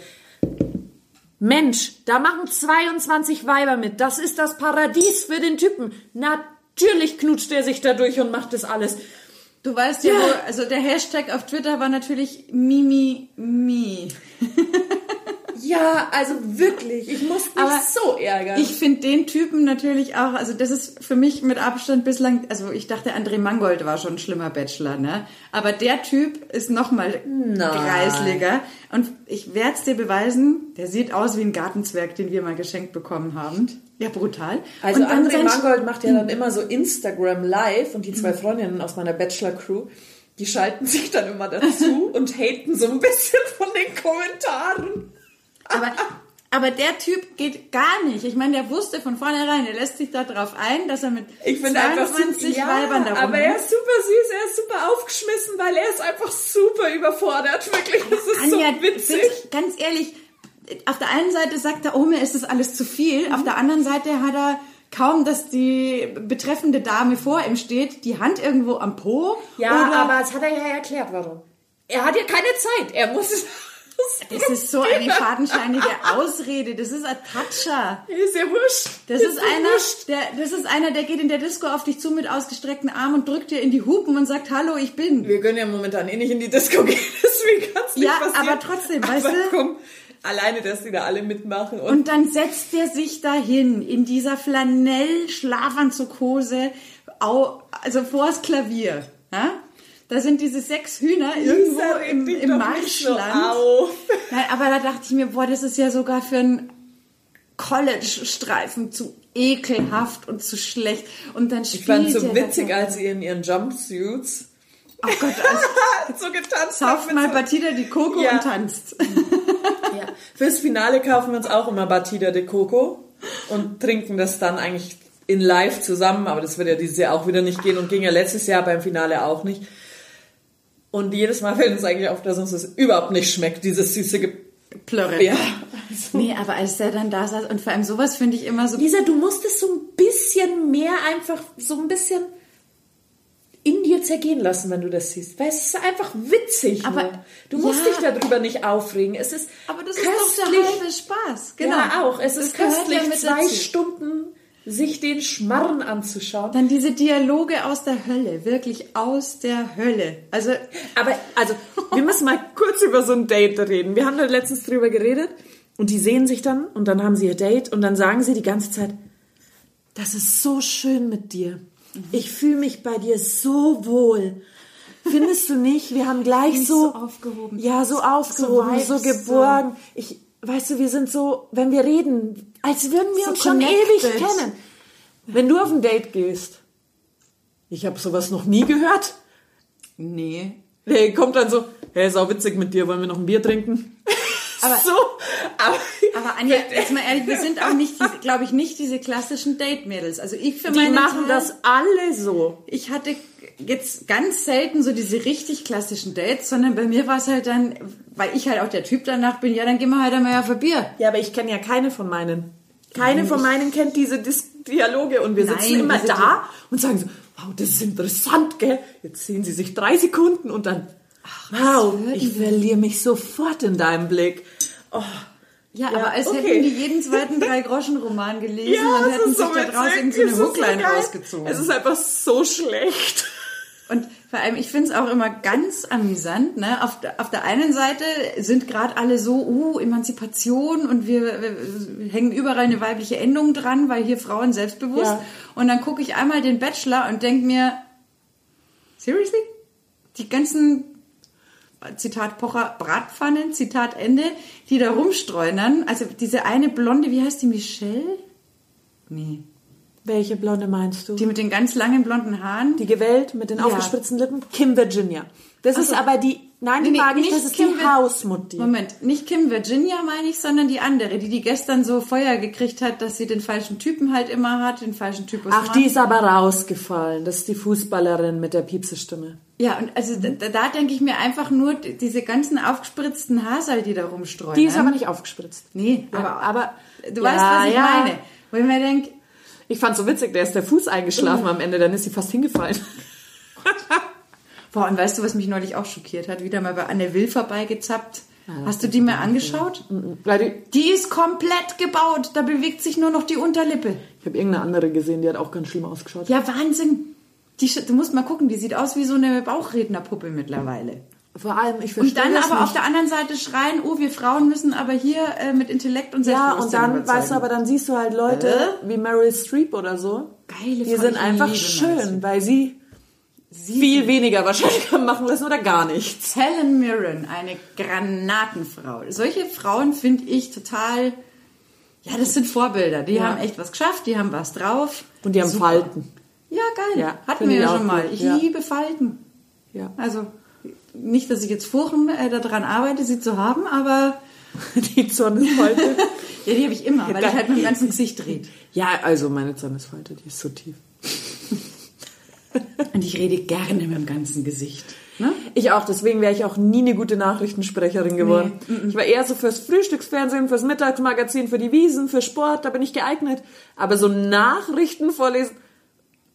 Mensch, da machen 22 Weiber mit. Das ist das Paradies für den Typen. Natürlich knutscht er sich da durch und macht das alles. Du weißt ja, Ja. wo, also der Hashtag auf Twitter war natürlich Mimi Mi. Ja, also wirklich. Ich muss mich Aber so ärgern. Ich finde den Typen natürlich auch, also das ist für mich mit Abstand bislang, also ich dachte, André Mangold war schon ein schlimmer Bachelor, ne? Aber der Typ ist nochmal greisliger. Und ich werde es dir beweisen, der sieht aus wie ein Gartenzwerg, den wir mal geschenkt bekommen haben. Ja, brutal. Also Und André Mangold macht ja dann immer so Instagram Live und die zwei Freundinnen aus meiner Bachelor-Crew, die schalten sich dann immer dazu und haten so ein bisschen von den Kommentaren. Aber, aber der Typ geht gar nicht. Ich meine, der wusste von vornherein, er lässt sich da drauf ein, dass er mit Ich finde einfach 22 super, Weibern da aber er ist super süß, er ist super aufgeschmissen, weil er ist einfach super überfordert. Wirklich, das ist Anja, so witzig. wirklich, ganz ehrlich, auf der einen Seite sagt er, oh, mir ist das alles zu viel. Auf der anderen Seite hat er kaum, dass die betreffende Dame vor ihm steht, die Hand irgendwo am Po. Ja, aber das hat er ja erklärt, warum. Er hat ja keine Zeit, er muss es... das ist so eine fadenscheinige Ausrede. Das ist ein Tatscher. Ist ja wurscht. Das ist, einer, der, das ist einer, der geht in der Disco auf dich zu mit ausgestreckten Armen und drückt dir in die Hupen und sagt, hallo, ich bin. Wir können ja momentan eh nicht in die Disco gehen, deswegen kann es nicht Ja, passieren. aber trotzdem, aber weißt du? komm, alleine, dass die da alle mitmachen und, Und dann setzt er sich dahin in dieser Flanell-Schlafanzughose, also vors Klavier. Ja? Da sind diese sechs Hühner irgendwo Lisa, im, im so Marschland. auf. Nein, aber da dachte ich mir, boah, das ist ja sogar für einen College-Streifen zu ekelhaft und zu schlecht. Und dann spielt Ich fand so er witzig, als sie in ihren Jumpsuits Oh Gott, also, so getanzt mit mal so- Batida die Coco Ja. und tanzt. Ja. Fürs Finale kaufen wir uns auch immer Batida de Coco und trinken das dann eigentlich in live zusammen, aber das wird ja dieses Jahr auch wieder nicht gehen und ging ja letztes Jahr beim Finale auch nicht. Und jedes Mal fällt uns eigentlich auf, dass uns das überhaupt nicht schmeckt, dieses süße Ge Plörre. Ja. Nee, aber als der dann da saß und vor allem sowas finde ich immer so Lisa, du musst es so ein bisschen mehr einfach, so ein bisschen in dir zergehen lassen, wenn du das siehst. Weil es ist einfach witzig. Aber- nur. du musst ja. dich darüber nicht aufregen. Es ist Aber das ist köstlich. doch der halbe Spaß. Genau. Ja, auch. Es Das ist köstlich, ja zwei dazu. Stunden sich den Schmarren anzuschauen. Dann diese Dialoge aus der Hölle, wirklich aus der Hölle. Also, Aber, also, wir müssen mal kurz über so ein Date reden. Wir haben da letztens drüber geredet und die sehen sich dann und dann haben sie ihr Date und dann sagen sie die ganze Zeit, das ist so schön mit dir. Ich fühle mich bei dir so wohl. Findest du nicht? Wir haben gleich so, so aufgehoben. Ja, so aufgehoben, so, so- geborgen. Ich, weißt du, wir sind so, wenn wir reden, als würden wir So uns schon connected. ewig kennen. Wenn du auf ein Date gehst, ich habe sowas noch nie gehört. nee. Der kommt dann so, hey, ist auch witzig mit dir, wollen wir noch ein Bier trinken? Aber- so, aber, Aber Anja, jetzt mal ehrlich, wir sind auch nicht, glaube ich, nicht diese klassischen Date-Mädels. Also ich für die meine machen Teil- das alle so. Ich hatte jetzt ganz selten so diese richtig klassischen Dates, sondern bei mir war es halt dann, weil ich halt auch der Typ danach bin, ja, dann gehen wir halt einmal auf ein Bier. Ja, aber ich kenne ja keine von meinen. Keine von meinen kennt diese Dis Dialoge und wir Nein, sitzen immer diese da und sagen so, wow, das ist interessant, gell? Jetzt sehen sie sich drei Sekunden und dann, wow, würden ich verliere mich sofort in deinem Blick. Oh, Ja, Ja, aber als okay. hätten die jeden zweiten Drei-Groschen-Roman gelesen und es hätten sich so da draus witzig, irgendwie es eine ist so Hookline geil. rausgezogen. Es ist einfach so schlecht. Und Vor allem, ich finde es auch immer ganz amüsant. Ne? Auf, der- auf der einen Seite sind gerade alle so, uh, Emanzipation und wir, wir hängen überall eine weibliche Endung dran, weil hier Frauen selbstbewusst. Ja. Und dann gucke ich einmal den Bachelor und denke mir, seriously? Die ganzen, Zitat Pocher, Bratpfannen, Zitat Ende, die da rumstreunern. Also diese eine Blonde, wie heißt die, Michelle? Nee. Welche Blonde meinst du? Die mit den ganz langen blonden Haaren. Die gewählt mit den Ja. aufgespritzten Lippen? Kim Virginia. Das ist so. aber die, nein, die Nee, mag ich, nicht das ist Kim die Vir- Hausmutti. Moment, nicht Kim Virginia meine ich, sondern die andere, die die gestern so Feuer gekriegt hat, dass sie den falschen Typen halt immer hat, den falschen Typus Ach, Mann. die ist aber rausgefallen. Das ist die Fußballerin mit der Piepsestimme. Ja, und also da, da denke ich mir einfach nur, die- diese ganzen aufgespritzten Haarseil, die da rumstreuen. Die ist aber nicht aufgespritzt. Nee, Ja, aber, aber du ja, weißt, was ich ja. meine. Wo ich mir denke, Ich fand so witzig, der ist der Fuß eingeschlafen am Ende, dann ist sie fast hingefallen. boah, und weißt du, was mich neulich auch schockiert hat? Wieder mal bei Anne Will vorbeigezappt. Hast du die mal angeschaut? Weil die, Die ist komplett gebaut. Da bewegt sich nur noch die Unterlippe. ich habe irgendeine andere gesehen, die hat auch ganz schlimm ausgeschaut. Ja, Wahnsinn. Die, du musst mal gucken, die sieht aus wie so eine Bauchrednerpuppe mittlerweile. Vor allem, ich Und verstehe dann das aber nicht. auf der anderen Seite schreien, oh, wir Frauen müssen aber hier äh, mit Intellekt und ja, und Selbstbewusstsein dann, überzeugen. weißt du, aber dann siehst du halt Leute Äh? wie Meryl Streep oder so. Geile Die sind einfach schön, weil sie, viel weniger wahrscheinlich machen lassen oder gar nichts. Helen Mirren, eine Granatenfrau. Solche Frauen finde ich total, ja, das sind Vorbilder. Die Ja. haben echt was geschafft, die haben was drauf. Und die haben Super. Falten. Ja, geil. Ja, Hatten wir ja schon mal. gut, Ich ja. liebe Falten. Ja. Also, nicht, dass ich jetzt Furchen äh, daran arbeite, sie zu haben, aber Die Zornesfalte. ja, die habe ich immer, weil ich halt mit dem ganzen Gesicht dreht. ja, also meine Zornesfalte, die ist so tief. Und ich rede gerne mit dem ganzen Gesicht. Ne? Ich auch, deswegen wäre ich auch nie eine gute Nachrichtensprecherin geworden. Ich war eher so fürs Frühstücksfernsehen, fürs Mittagsmagazin, für die Wiesen, für Sport, da bin ich geeignet. Aber so Nachrichten vorlesen,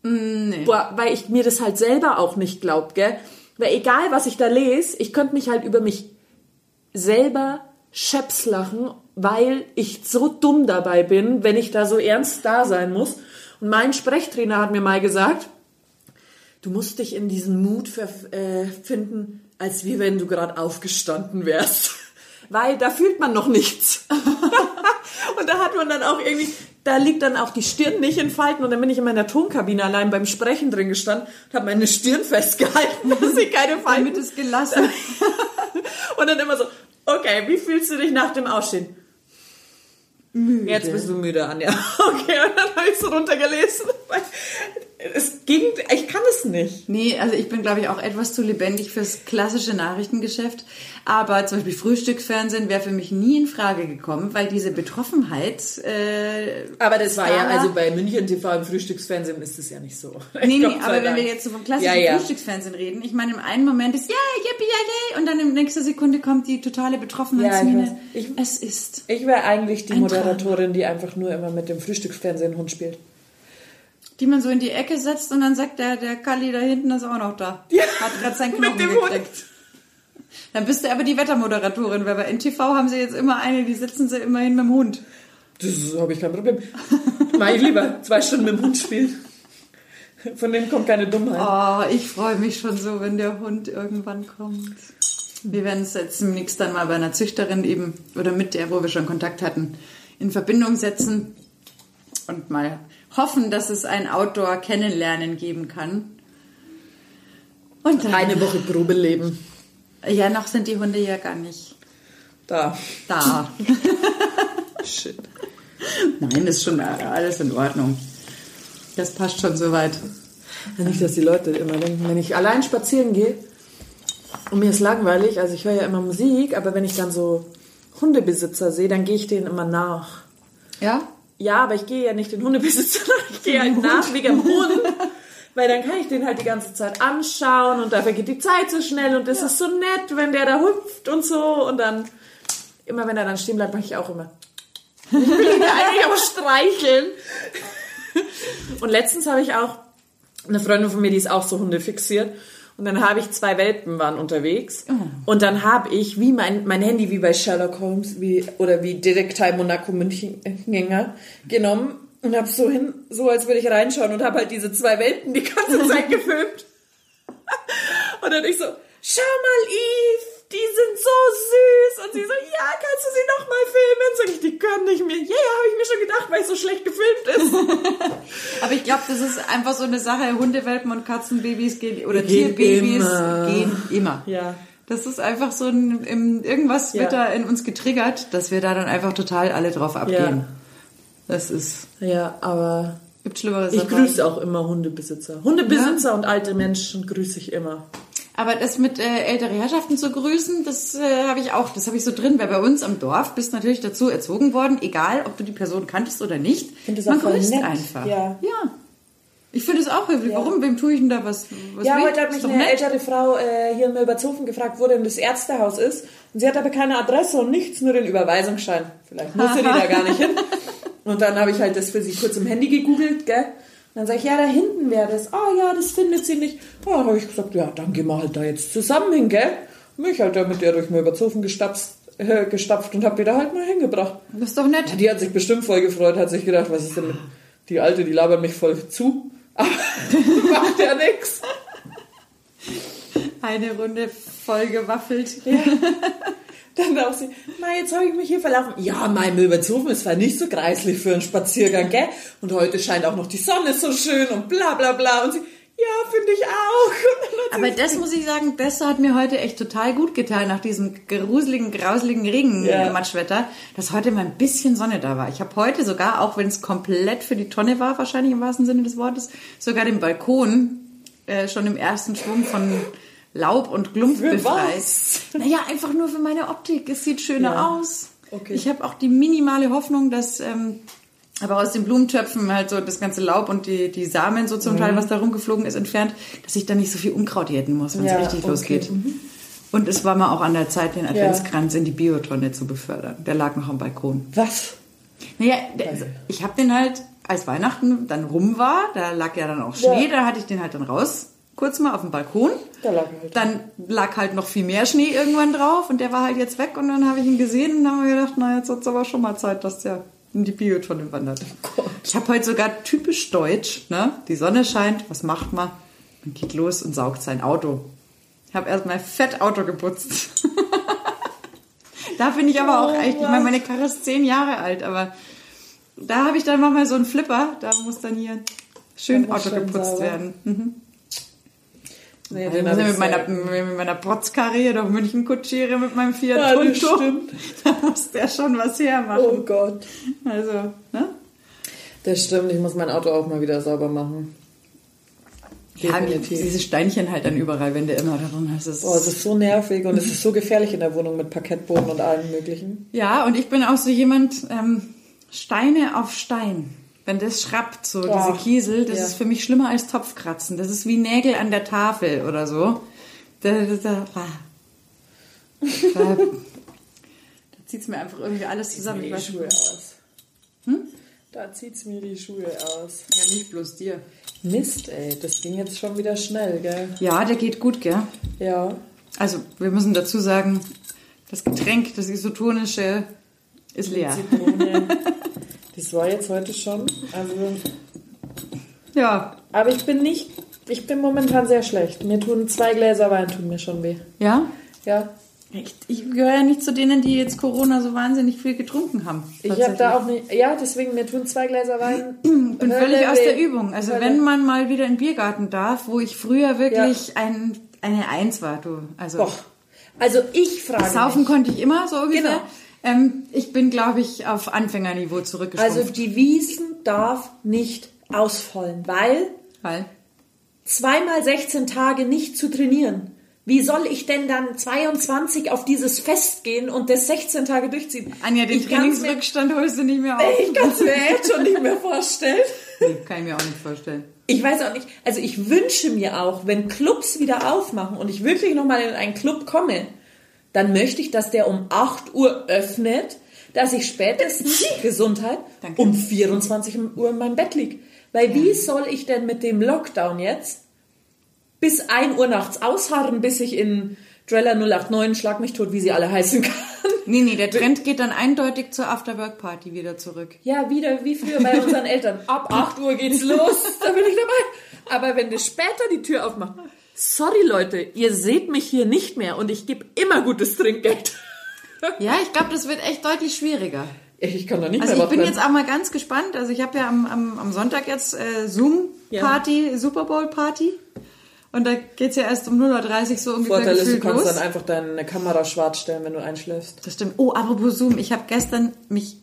Nee. boah, weil ich mir das halt selber auch nicht glaub, gell? Weil egal, was ich da lese, ich könnte mich halt über mich selber scheps lachen, weil ich so dumm dabei bin, wenn ich da so ernst da sein muss. Und mein Sprechtrainer hat mir mal gesagt, du musst dich in diesen Mut äh, finden, als wie wenn du gerade aufgestanden wärst. Weil da fühlt man noch nichts. und da hat man dann auch irgendwie, da liegt dann auch die Stirn nicht in Falten. Und dann bin ich in meiner Tonkabine allein beim Sprechen drin gestanden und habe meine Stirn festgehalten, dass ich keine Falten Damit es gelassen. und dann immer so, okay, wie fühlst du dich nach dem Aufstehen? Müde. Jetzt bist du müde, Anja. Okay, und dann habe ich so runtergelesen. Es ging, ich kann es nicht. Nee, also ich bin, glaube ich, auch etwas zu lebendig fürs klassische Nachrichtengeschäft. Aber zum Beispiel Frühstücksfernsehen wäre für mich nie in Frage gekommen, weil diese Betroffenheit. Äh, Aber das war ja, also bei München TV im Frühstücksfernsehen ist es ja nicht so. Nee, nee, aber wenn Dank. wir jetzt so vom klassischen Ja, ja. Frühstücksfernsehen reden, ich meine, im einen Moment ist, ja, yippie, yay, und dann in nächster Sekunde kommt die totale Ja, Betroffenheitsmiene. ich weiß. es ist. Ich wäre eigentlich die Ein Moderatorin, die einfach nur immer mit dem Frühstücksfernsehen Hund spielt. Die man so in die Ecke setzt und dann sagt der, der Kalli da hinten ist auch noch da. Ja, Hat gerade seinen mit Knochen Hund. gekriegt. Dann bist du aber die Wettermoderatorin, weil bei NTV haben sie jetzt immer eine, die sitzen sie immerhin mit dem Hund. Das habe ich kein Problem. Ich lieber zwei Stunden mit dem Hund spielen. Von dem kommt keine Dummheit. Oh, ich freue mich schon so, wenn der Hund irgendwann kommt. Wir werden es jetzt demnächst dann mal bei einer Züchterin eben, oder mit der, wo wir schon Kontakt hatten, in Verbindung setzen und mal hoffen, dass es ein Outdoor-Kennenlernen geben kann. Und dann, Eine Woche Probeleben. ja, noch sind die Hunde ja gar nicht Da. da. Shit. Nein, ist schon alles in Ordnung. Das passt schon soweit. Ja, nicht, dass die Leute immer denken, wenn ich allein spazieren gehe und mir ist langweilig, also ich höre ja immer Musik, aber wenn ich dann so Hundebesitzer sehe, dann gehe ich denen immer nach. Ja? Ja, aber ich gehe ja nicht den Hundebesitzer ich gehe halt nach wegen dem Hund. Weil dann kann ich den halt die ganze Zeit anschauen und dafür geht die Zeit so schnell und es ist so nett, wenn der da hüpft und so und dann, immer wenn er dann stehen bleibt, mache ich auch immer. Ich will ihn ja eigentlich auch streicheln. Und letztens habe ich auch eine Freundin von mir, die ist auch so Hunde fixiert. Und dann habe ich zwei Welpen waren unterwegs. Und dann habe ich, wie mein, mein Handy, wie bei Sherlock Holmes, wie, oder wie Detektiv Monaco Münchengänger, genommen und habe so hin, so als würde ich reinschauen und habe halt diese zwei Welpen die ganze Zeit gefilmt. Und dann ich so, schau mal, Eve, die sind so süß. Und sie so, ja, kannst du sie noch mal filmen? Sag ich, die können nicht mehr. Ja, yeah, habe ich mir schon gedacht, weil es so schlecht gefilmt ist. Aber ich glaube, das ist einfach so eine Sache. Hundewelpen und Katzenbabys gehen, oder Gehen Tierbabys immer. gehen immer. Ja. Das ist einfach so ein, irgendwas wird Ja. da in uns getriggert, dass wir da dann einfach total alle drauf abgehen. Das ist, Ja, aber gibt Schlimmeres. ich dabei. grüße auch immer Hundebesitzer. Hundebesitzer und alte Menschen grüße ich immer. Aber das mit äh, ältere Herrschaften zu grüßen, das äh, habe ich auch, das habe ich so drin, weil bei uns am Dorf bist natürlich dazu erzogen worden, egal ob du die Person kanntest oder nicht, man grüßt nett. einfach. Ja. ja. Ich finde es auch höflich. Warum? Wem tue ich denn da was? was Ja, weh? heute hat mich eine nett. ältere Frau äh, hier in Milbertshofen gefragt, wo denn das Ärztehaus ist. Und sie hat aber keine Adresse und nichts, nur den Überweisungsschein. Vielleicht muss sie die da gar nicht hin. Und dann habe ich halt das für sie kurz im Handy gegoogelt, gell? Dann sage ich, ja, da hinten wäre das. Ah ja, das findet sie nicht. Ja, dann habe ich gesagt, ja, dann gehen wir halt da jetzt zusammen hin, gell? Mich halt da mit der durch Milbertshofen gestapft, äh, gestapft und habe die da halt mal hingebracht. Das ist doch nett. Die hat sich bestimmt voll gefreut, hat sich gedacht, was ist denn mit die Alte, die labert mich voll zu. Aber macht ja nix. Eine Runde voll gewaffelt. Dann auch sie, na, jetzt habe ich mich hier verlaufen. Ja, mein Milbertshofen ist zwar nicht so kreislich für einen Spaziergang, gell? Und heute scheint auch noch die Sonne so schön und bla bla bla. Und sie, ja, finde ich auch. Aber das muss ich sagen, das hat mir heute echt total gut getan, nach diesem gruseligen, grauseligen Ja. Regenmatschwetter, dass heute mal ein bisschen Sonne da war. Ich habe heute sogar, auch wenn es komplett für die Tonne war, wahrscheinlich im wahrsten Sinne des Wortes, sogar den Balkon äh, schon im ersten Schwung von Laub und Glumpf Für befreit. was? Naja, einfach nur für meine Optik. Es sieht schöner Ja. aus. Okay. Ich habe auch die minimale Hoffnung, dass ähm, aber aus den Blumentöpfen halt so das ganze Laub und die, die Samen so Mhm. zum Teil, was da rumgeflogen ist, entfernt, dass ich da nicht so viel Unkraut jäten muss, wenn es Ja, richtig okay. Mhm. losgeht. Und es war mal auch an der Zeit, den Adventskranz in die Biotonne zu befördern. Der lag noch am Balkon. Was? Naja, also ich habe den halt, als Weihnachten dann rum war, da lag ja dann auch Schnee, Ja. da hatte ich den halt dann raus, kurz mal auf dem Balkon. Da lag halt. Dann lag halt noch viel mehr Schnee irgendwann drauf und der war halt jetzt weg und dann habe ich ihn gesehen und dann haben wir gedacht, na jetzt wird's aber schon mal Zeit, dass der in die Biotonne wandert. Gott. Ich habe heute sogar typisch deutsch, ne? Die Sonne scheint, was macht man? Man geht los und saugt sein Auto. Ich habe erstmal fett Auto geputzt. da bin ich aber auch Oh, echt, ich meine, meine Karre ist zehn Jahre alt, aber da habe ich dann manchmal so einen Flipper, da muss dann hier schön Auto schön geputzt sauber. werden. Mhm. Nee, den ich mit meiner, mit meiner Protzkarre hier durch München kutschiere mit meinem Fiat Ja, das Punto. stimmt. Da muss der schon was hermachen. Oh Gott. Also, ne? Das stimmt, ich muss mein Auto auch mal wieder sauber machen. Ja, diese Steinchen halt dann überall, wenn du immer da drin hast. Das Oh, es ist so nervig und es ist so gefährlich in der Wohnung mit Parkettboden und allem möglichen. ja, und ich bin auch so jemand, ähm, Steine auf Stein. Wenn das schrappt, so diese Oh, Kiesel, das ja. ist für mich schlimmer als Topfkratzen. Das ist wie Nägel an der Tafel oder so. Da, da, da, da, da, zieht es mir einfach irgendwie alles zusammen. Ich die weiß Schuhe aus. Da zieht's mir die Schuhe aus. Ja, nicht bloß dir. Mist, ey, das ging jetzt schon wieder schnell, gell? Ja, der geht gut, gell? Ja. Also, wir müssen dazu sagen, das Getränk, das isotonische, ist leer. Das war jetzt heute schon. Also, Ja. aber ich bin nicht, ich bin momentan sehr schlecht. Mir tun zwei Gläser Wein tun mir schon weh. Ja? Ja. Ich, ich gehöre ja nicht zu denen, die jetzt Corona so wahnsinnig viel getrunken haben. Ich habe da auch nicht, ja, deswegen, mir tun zwei Gläser Wein. bin völlig aus der. Übung. Also Hölle. wenn man mal wieder in den Biergarten darf, wo ich früher wirklich ein, eine Eins war, du. Also Boah. Also ich frage saufen mich. konnte ich immer so ungefähr. Genau. Ähm, ich bin, glaube ich, auf Anfängerniveau zurückgestuft. Also die Wiesen darf nicht ausfallen, weil Weil, zweimal 16 Tage nicht zu trainieren. Wie soll ich denn dann 22 auf dieses Fest gehen und das 16 Tage durchziehen? Anja, den ich Trainingsrückstand holst du nicht mehr auf. ich kann es mir jetzt schon nicht mehr vorstellen. Nee, kann ich mir auch nicht vorstellen. Ich weiß auch nicht, also ich wünsche mir auch, wenn Clubs wieder aufmachen und ich wirklich nochmal in einen Club komme, dann möchte ich, dass der um 8 Uhr öffnet, dass ich spätestens, Gesundheit, Danke. um 24 Uhr in meinem Bett liege. Weil wie soll ich denn mit dem Lockdown jetzt bis 1 Uhr nachts ausharren, bis ich in Drella 089 Schlag mich tot, wie sie alle heißen kann? Nee, nee, der Trend geht dann eindeutig zur Afterwork-Party wieder zurück. Ja, wieder wie früher bei unseren Eltern. Ab 8 Uhr geht's los, da bin ich dabei. Aber wenn du später die Tür aufmachst, sorry Leute, ihr seht mich hier nicht mehr und ich gebe immer gutes Trinkgeld. Ja, ich glaube, das wird echt deutlich schwieriger. Ich kann da nicht Also mehr ich bin jetzt auch mal ganz gespannt. Also ich habe ja am, am, am Sonntag jetzt äh, Zoom-Party, Super Bowl-Party. Und da geht's ja erst um 0.30 Uhr so ungefähr Vorteil ist, du kannst los. dann einfach deine Kamera schwarz stellen, wenn du einschläfst. Das stimmt. Oh, apropos Zoom. Ich habe gestern mich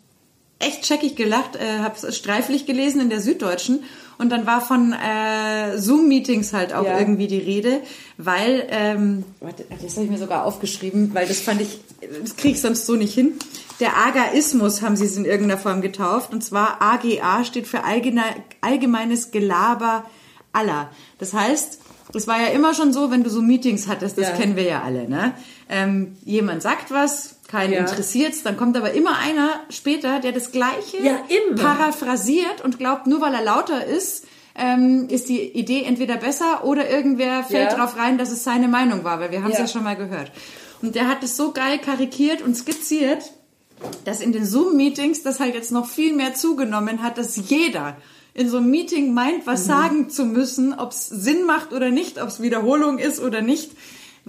echt checkig gelacht, äh, habe streiflich gelesen in der Süddeutschen und dann war von äh, Zoom-Meetings halt auch Ja. irgendwie die Rede, weil, ähm, warte, das habe ich mir sogar aufgeschrieben, weil das fand ich, das kriege ich sonst so nicht hin. Der Agaismus haben sie es in irgendeiner Form getauft und zwar AGA steht für allgene, allgemeines Gelaber aller. Das heißt, es war ja immer schon so, wenn du so Meetings hattest, das Ja. kennen wir ja alle, ne? Ähm, jemand sagt was, keinen Ja. interessiert's, dann kommt aber immer einer später, der das Gleiche Ja, paraphrasiert und glaubt, nur weil er lauter ist, ähm, ist die Idee entweder besser oder irgendwer fällt Ja. drauf rein, dass es seine Meinung war, weil wir haben es Ja. ja schon mal gehört. Und der hat es so geil karikiert und skizziert, dass in den Zoom-Meetings das halt jetzt noch viel mehr zugenommen hat, dass jeder in so einem Meeting meint, was Mhm. sagen zu müssen, ob es Sinn macht oder nicht, ob es Wiederholung ist oder nicht,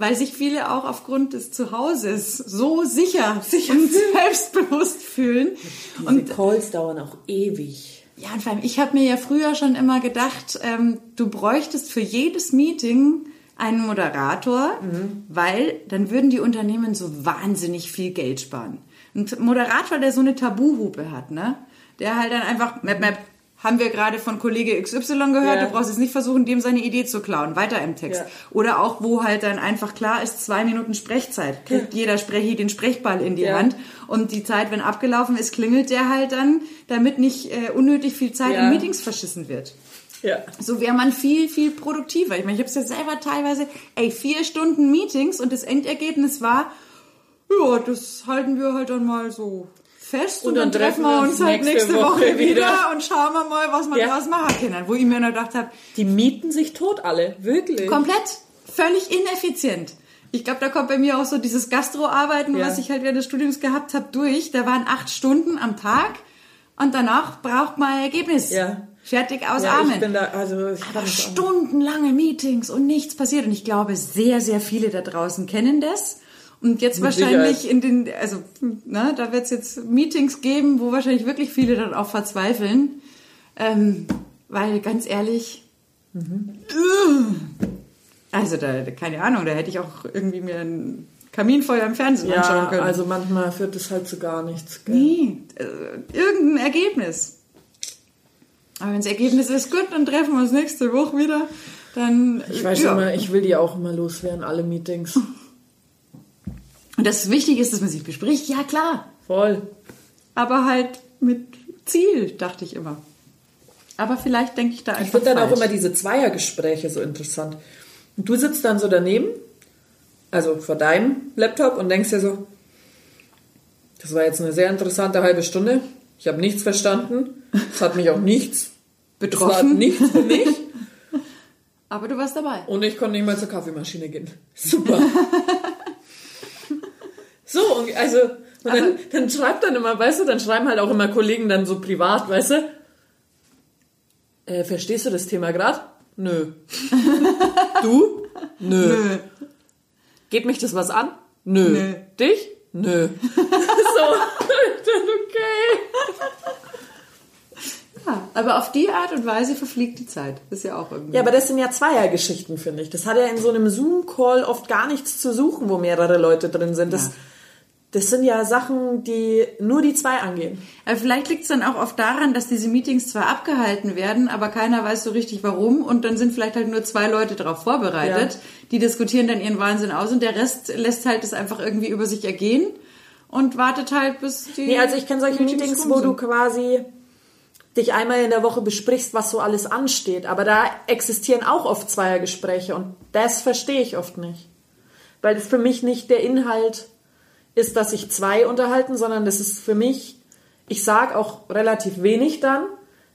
weil sich viele auch aufgrund des Zuhauses so sicher, und selbstbewusst fühlen. Und die Calls dauern auch ewig. Ja, und vor allem, ich habe mir ja früher schon immer gedacht, ähm, du bräuchtest für jedes Meeting einen Moderator, weil dann würden die Unternehmen so wahnsinnig viel Geld sparen. Ein Moderator, der so eine Tabuhupe hat, ne? Der halt dann einfach, map, map, haben wir gerade von Kollege XY gehört, Ja. du brauchst jetzt nicht versuchen, dem seine Idee zu klauen, weiter im Text. Ja. Oder auch, wo halt dann einfach klar ist, zwei Minuten Sprechzeit, kriegt jeder Sprechi den Sprechball in die. Hand und die Zeit, wenn abgelaufen ist, klingelt der halt dann, damit nicht äh, unnötig viel Zeit in Meetings verschissen wird. Ja. So wäre man viel, viel produktiver. Ich meine, ich habe es ja selber teilweise, ey, vier Stunden Meetings und das Endergebnis war, ja, das halten wir halt dann mal so fest und, Und dann, dann treffen wir uns halt nächste Woche, wieder, wieder. und schauen wir mal, was wir Ja. draus machen können. Wo ich mir nur gedacht habe, Die mieten sich tot alle, wirklich. komplett, völlig ineffizient. Ich glaube, da kommt bei mir auch so dieses Gastroarbeiten, Ja. was ich halt während des Studiums gehabt habe, durch. Da waren acht Stunden am Tag und danach braucht man Ergebnis. Ja. Fertig aus ja, Armen. ich bin da, also ich Aber stundenlange Meetings und nichts passiert. Und ich glaube, sehr, sehr viele da draußen kennen das. Und jetzt Mit wahrscheinlich Sicherheit. in den, also, ne, da wird es jetzt Meetings geben, wo wahrscheinlich wirklich viele dann auch verzweifeln. Ähm, weil, ganz ehrlich, also da, keine Ahnung, da hätte ich auch irgendwie mir ein Kaminfeuer im Fernsehen anschauen Ja, können. also manchmal führt das halt zu gar nichts. Gell? Nee, äh, irgendein Ergebnis. Aber wenn das Ergebnis ist gut, dann treffen wir uns nächste Woche wieder. Dann, Ich weiß ja. immer, ich will die auch immer loswerden, alle Meetings. Und das Wichtige ist, dass man sich bespricht. Ja, klar. Voll. Aber halt mit Ziel, dachte ich immer. Aber vielleicht denke ich da einfach Ich finde dann auch falsch. immer diese Zweiergespräche so interessant. Und du sitzt dann so daneben, also vor deinem Laptop und denkst dir so, das war jetzt eine sehr interessante halbe Stunde. Ich habe nichts verstanden. Es hat mich auch nichts Es war betroffen. nichts für mich. Aber du warst dabei. Und ich konnte nicht mal zur Kaffeemaschine gehen. Super. So, und also, und dann, dann schreibt dann immer, weißt du, dann schreiben halt auch immer Kollegen dann so privat, weißt du, äh, verstehst du das Thema gerade? Nö. du? Nö. Nö. Geht mich das was an? Nö. Nö. Dich? Nö. so, dann okay. Ja, aber auf die Art und Weise verfliegt die Zeit. Ist ja auch irgendwie. Ja, aber das sind ja Zweiergeschichten, finde ich. Das hat ja in so einem Zoom-Call oft gar nichts zu suchen, wo mehrere Leute drin sind. Das, Ja. Das sind ja Sachen, die nur die zwei angehen. Aber vielleicht liegt es dann auch oft daran, dass diese Meetings zwar abgehalten werden, aber keiner weiß so richtig warum und dann sind vielleicht halt nur zwei Leute darauf vorbereitet, Ja. die diskutieren dann ihren Wahnsinn aus und der Rest lässt halt das einfach irgendwie über sich ergehen und wartet halt bis die Nee, also ich kenne solche Meetings wo du quasi dich einmal in der Woche besprichst, was so alles ansteht. Aber da existieren auch oft Zweiergespräche und das verstehe ich oft nicht. Weil das für mich nicht der Inhalt ist, dass sich zwei unterhalten, sondern das ist für mich, ich sage auch relativ wenig dann,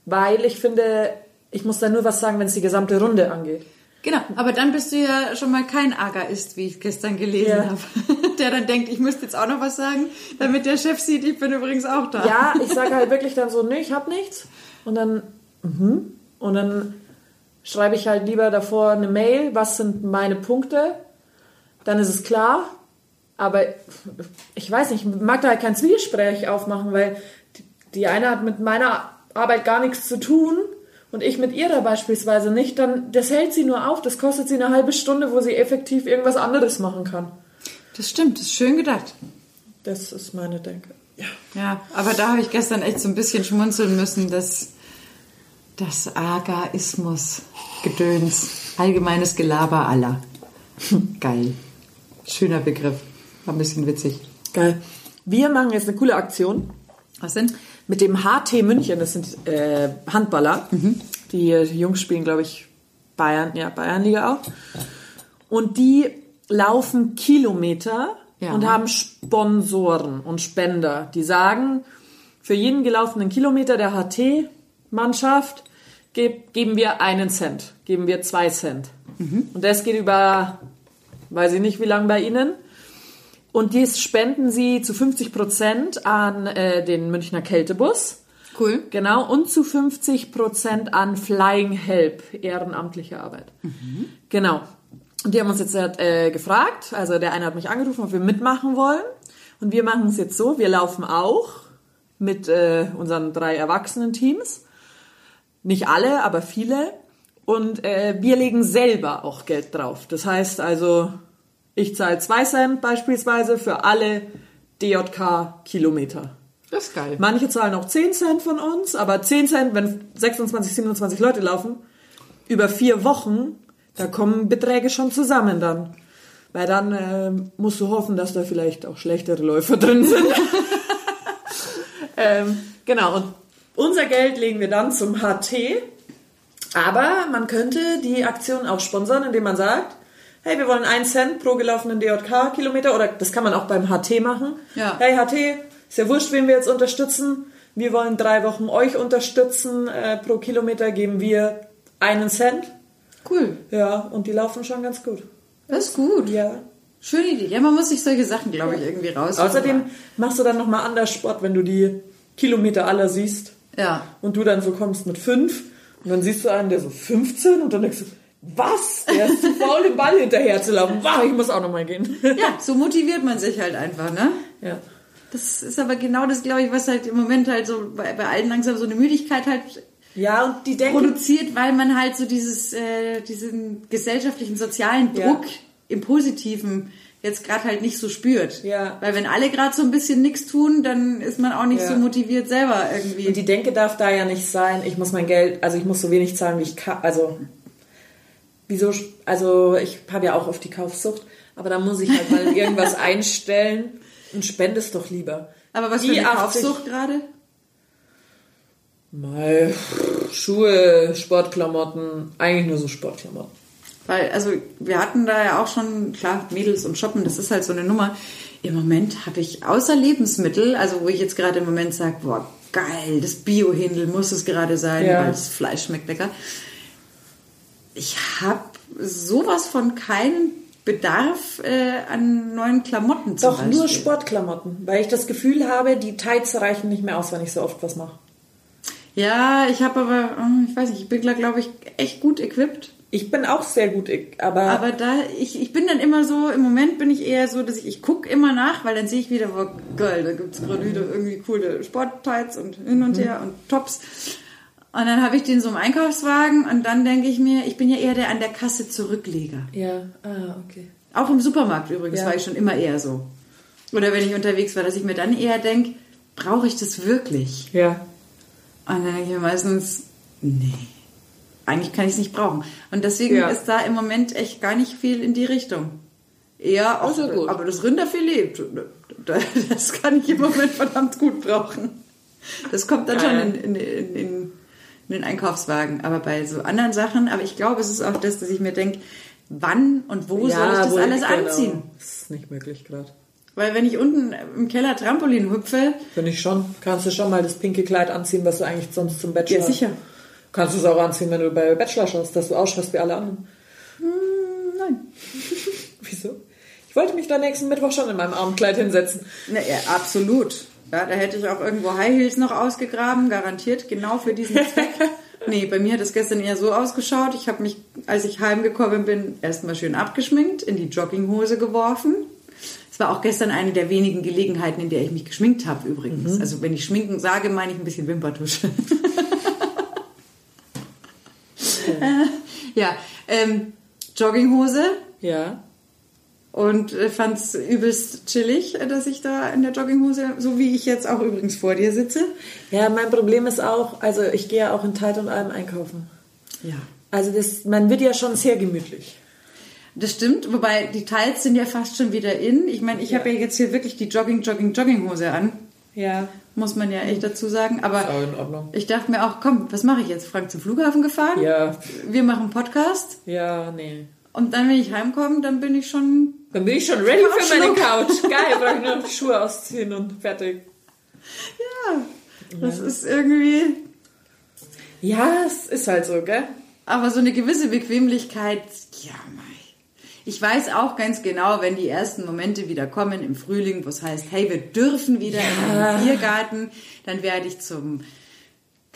weil ich finde, ich muss dann nur was sagen, wenn es die gesamte Runde angeht. Genau, aber dann bist du ja schon mal kein Agaist, wie ich gestern gelesen Ja. habe. Der dann denkt, ich müsste jetzt auch noch was sagen, damit der Chef sieht, ich bin übrigens auch da. Ja, ich sage halt wirklich dann so, nee, ich hab nichts. Und dann, mhm. Und dann schreibe ich halt lieber davor eine Mail, was sind meine Punkte, dann ist es klar. Aber ich weiß nicht, ich mag da halt kein Zwiegespräch aufmachen, weil die eine hat mit meiner Arbeit gar nichts zu tun und ich mit ihrer beispielsweise nicht, dann das hält sie nur auf, das kostet sie eine halbe Stunde, wo sie effektiv irgendwas anderes machen kann. Das stimmt, das ist schön gedacht. Das ist meine Denke. Ja. Ja, aber da habe ich gestern echt so ein bisschen schmunzeln müssen, dass das Agaismus, Gedöns, allgemeines Gelaber aller. Geil. Schöner Begriff. War ein bisschen witzig. Geil. Wir machen jetzt eine coole Aktion Was denn? mit dem HT München. Das sind äh, Handballer. Die, äh, die Jungs spielen, glaube ich, Bayern, ja, Bayernliga auch. Und die laufen Kilometer Ja. und haben Sponsoren und Spender, die sagen, für jeden gelaufenen Kilometer der HT-Mannschaft geb, geben wir einen Cent, geben wir zwei Cent. Und das geht über, weiß ich nicht, wie lange bei Ihnen. Und dies spenden sie zu 50 Prozent an äh, den Münchner Kältebus. Cool. Genau, und zu 50 Prozent an Flying Help, ehrenamtliche Arbeit. Genau. Und die haben uns jetzt äh, gefragt, also der eine hat mich angerufen, ob wir mitmachen wollen. Und wir machen es jetzt so, wir laufen auch mit äh, unseren drei Erwachsenen-Teams. Nicht alle, aber viele. Und äh, wir legen selber auch Geld drauf. Das heißt also, ich zahle zwei Cent beispielsweise für alle DJK-Kilometer. Das ist geil. Manche zahlen auch 10 Cent von uns, aber 10 Cent, wenn 26, 27 Leute laufen, über vier Wochen, da kommen Beträge schon zusammen dann. Weil dann äh, musst du hoffen, dass da vielleicht auch schlechtere Läufer drin sind. ähm, genau, und unser Geld legen wir dann zum HT. Aber man könnte die Aktion auch sponsern, indem man sagt, hey, wir wollen 1 Cent pro gelaufenen DJK-Kilometer oder das kann man auch beim HT machen. Ja. Hey HT, ist ja wurscht, wen wir jetzt unterstützen. Wir wollen drei Wochen euch unterstützen. Äh, pro Kilometer geben wir einen Cent. Cool. Ja, und die laufen schon ganz gut. Das ist gut. Ja. Schöne Idee. Ja, man muss sich solche Sachen, glaube ich, irgendwie raus. Außerdem machst du dann nochmal anders Sport, wenn du die Kilometer aller siehst. Ja. Und du dann so kommst mit fünf und dann siehst du einen, der so 15 und dann denkst du, was? Der ist zu faul, den Ball hinterher zu laufen. Wow, ich muss auch nochmal gehen. Ja, so motiviert man sich halt einfach, ne? ja. Das ist aber genau das, glaube ich, was halt im Moment halt so bei, bei allen langsam so eine Müdigkeit halt Ja, und die denken, produziert, weil man halt so dieses, äh, diesen gesellschaftlichen, sozialen Ja. Druck im Positiven jetzt gerade halt nicht so spürt. Ja. Weil wenn alle gerade so ein bisschen nichts tun, dann ist man auch nicht Ja. so motiviert selber irgendwie. Und die Denke darf da ja nicht sein, ich muss mein Geld, also ich muss so wenig zahlen, wie ich kann. Also, wieso, also ich habe ja auch oft die Kaufsucht, aber da muss ich halt mal irgendwas einstellen und spende es doch lieber. aber was Die für eine 80 Kaufsucht gerade? Mal Schuhe, Sportklamotten, eigentlich nur so Sportklamotten. Weil, also wir hatten da ja auch schon, klar, Mädels und Shoppen, das ist halt so eine Nummer. Im Moment habe ich außer Lebensmittel, also wo ich jetzt gerade im Moment sage, boah, geil, das Bio-Händel muss es gerade sein, Ja. weil das Fleisch schmeckt lecker. Ich habe sowas von keinen Bedarf äh, an neuen Klamotten zum Doch Beispiel. nur Sportklamotten, weil ich das Gefühl habe, die Tights reichen nicht mehr aus, wenn ich so oft was mache. Ja, ich habe aber, äh, ich weiß nicht, ich bin glaube ich echt gut equipped. Ich bin auch sehr gut, aber, Aber da, ich, ich bin dann immer so, im Moment bin ich eher so, dass ich, ich gucke immer nach, weil dann sehe ich wieder, boah, geil, da gibt's gerade wieder irgendwie coole Sporttights und hin und her und Tops. Und dann habe ich den so im Einkaufswagen und dann denke ich mir, ich bin ja eher der an der Kasse Zurückleger. ja, ah, okay. Auch im Supermarkt übrigens Ja. war ich schon immer eher so. Oder wenn ich unterwegs war, dass ich mir dann eher denke, brauche ich das wirklich? Ja. Und dann denke ich mir meistens, nee, eigentlich kann ich es nicht brauchen. Und deswegen Ja. ist da im Moment echt gar nicht viel in die Richtung. Eher auch, Also gut. aber das Rinderfilet, das kann ich im Moment verdammt gut brauchen. Das kommt dann Geil. schon in, in, in, in den Einkaufswagen. Aber bei so anderen Sachen, aber ich glaube, es ist auch das, dass ich mir denke, wann und wo soll ich das alles genau. anziehen? Das ist nicht möglich gerade. Weil wenn ich unten im Keller Trampolin hüpfe, Finde ich schon. Kannst du schon mal das pinke Kleid anziehen, was du eigentlich sonst zum Bachelor... Ja, sicher. Kannst du es auch anziehen, wenn du bei Bachelor schaust, dass du ausschaust wie alle anderen. hm, nein. Wieso? Ich wollte mich da nächsten Mittwoch schon in meinem Abendkleid hinsetzen. Na, ja, absolut. Ja, da hätte ich auch irgendwo High Heels noch ausgegraben, garantiert, genau für diesen Zweck. Nee, bei mir hat es gestern eher so ausgeschaut. Ich habe mich, als ich heimgekommen bin, erstmal schön abgeschminkt, in die Jogginghose geworfen. Es war auch gestern eine der wenigen Gelegenheiten, in der ich mich geschminkt habe übrigens. Also wenn ich schminken sage, meine ich ein bisschen Wimpertusche. äh, ja, ähm, Jogginghose Ja. Und äh, fand es übelst chillig, äh, dass ich da in der Jogginghose, so wie ich jetzt auch übrigens vor dir sitze. Ja, mein Problem ist auch, also ich gehe ja auch in Tide und allem einkaufen. Ja. Also das, man wird ja schon sehr gemütlich. Das stimmt, wobei die Teils sind ja fast schon wieder in. Ich meine, ich habe ja jetzt hier wirklich die Jogging, Jogging, Jogginghose an. Ja. Muss man ja echt dazu sagen. Aber Ist auch in Ordnung. ich dachte mir auch, komm, was mache ich jetzt? Frank zum Flughafen gefahren? Ja. Wir machen Podcast. Ja, nee. Und dann, wenn ich heimkomme, dann bin ich schon. Dann bin ich schon ready für meine. Couch. Geil, brauche ich nur die Schuhe ausziehen und fertig. Ja, das ist irgendwie. Ja, es ist halt so, gell? Aber so eine gewisse Bequemlichkeit, ja, mei. Ich weiß auch ganz genau, wenn die ersten Momente wieder kommen im Frühling, wo es heißt, hey, wir dürfen wieder in den Biergarten, dann werde ich zum,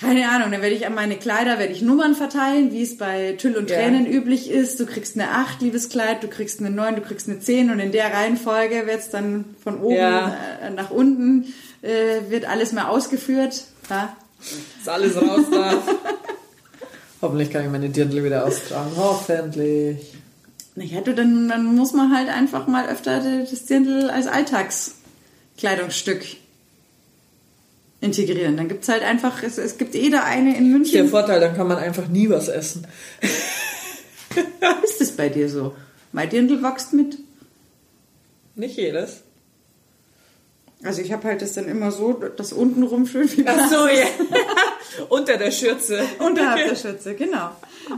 keine Ahnung, dann werde ich an meine Kleider, werde ich Nummern verteilen, wie es bei Tüll und Ja. Tränen üblich ist. Du kriegst eine 8, liebes Kleid, du kriegst eine 9, du kriegst eine 10 und in der Reihenfolge wird es dann von oben Ja. äh, nach unten, äh, wird alles mal ausgeführt. Ja? Dass alles raus darf. Hoffentlich kann ich meine Dirndl wieder austragen. Hoffentlich. Naja, du, dann, dann muss man halt einfach mal öfter das Dirndl als Alltagskleidungsstück integrieren. Dann gibt's halt einfach, es, es gibt eh da eine in Der München. Vorteil, dann kann man einfach nie was essen. Ist es bei dir so? Mein Dirndl wächst mit. Nicht jedes. Also ich habe halt das dann immer so, das unten rum schön wie Ach so, ja. Unter der Schürze. Unterhalb der Schürze, genau.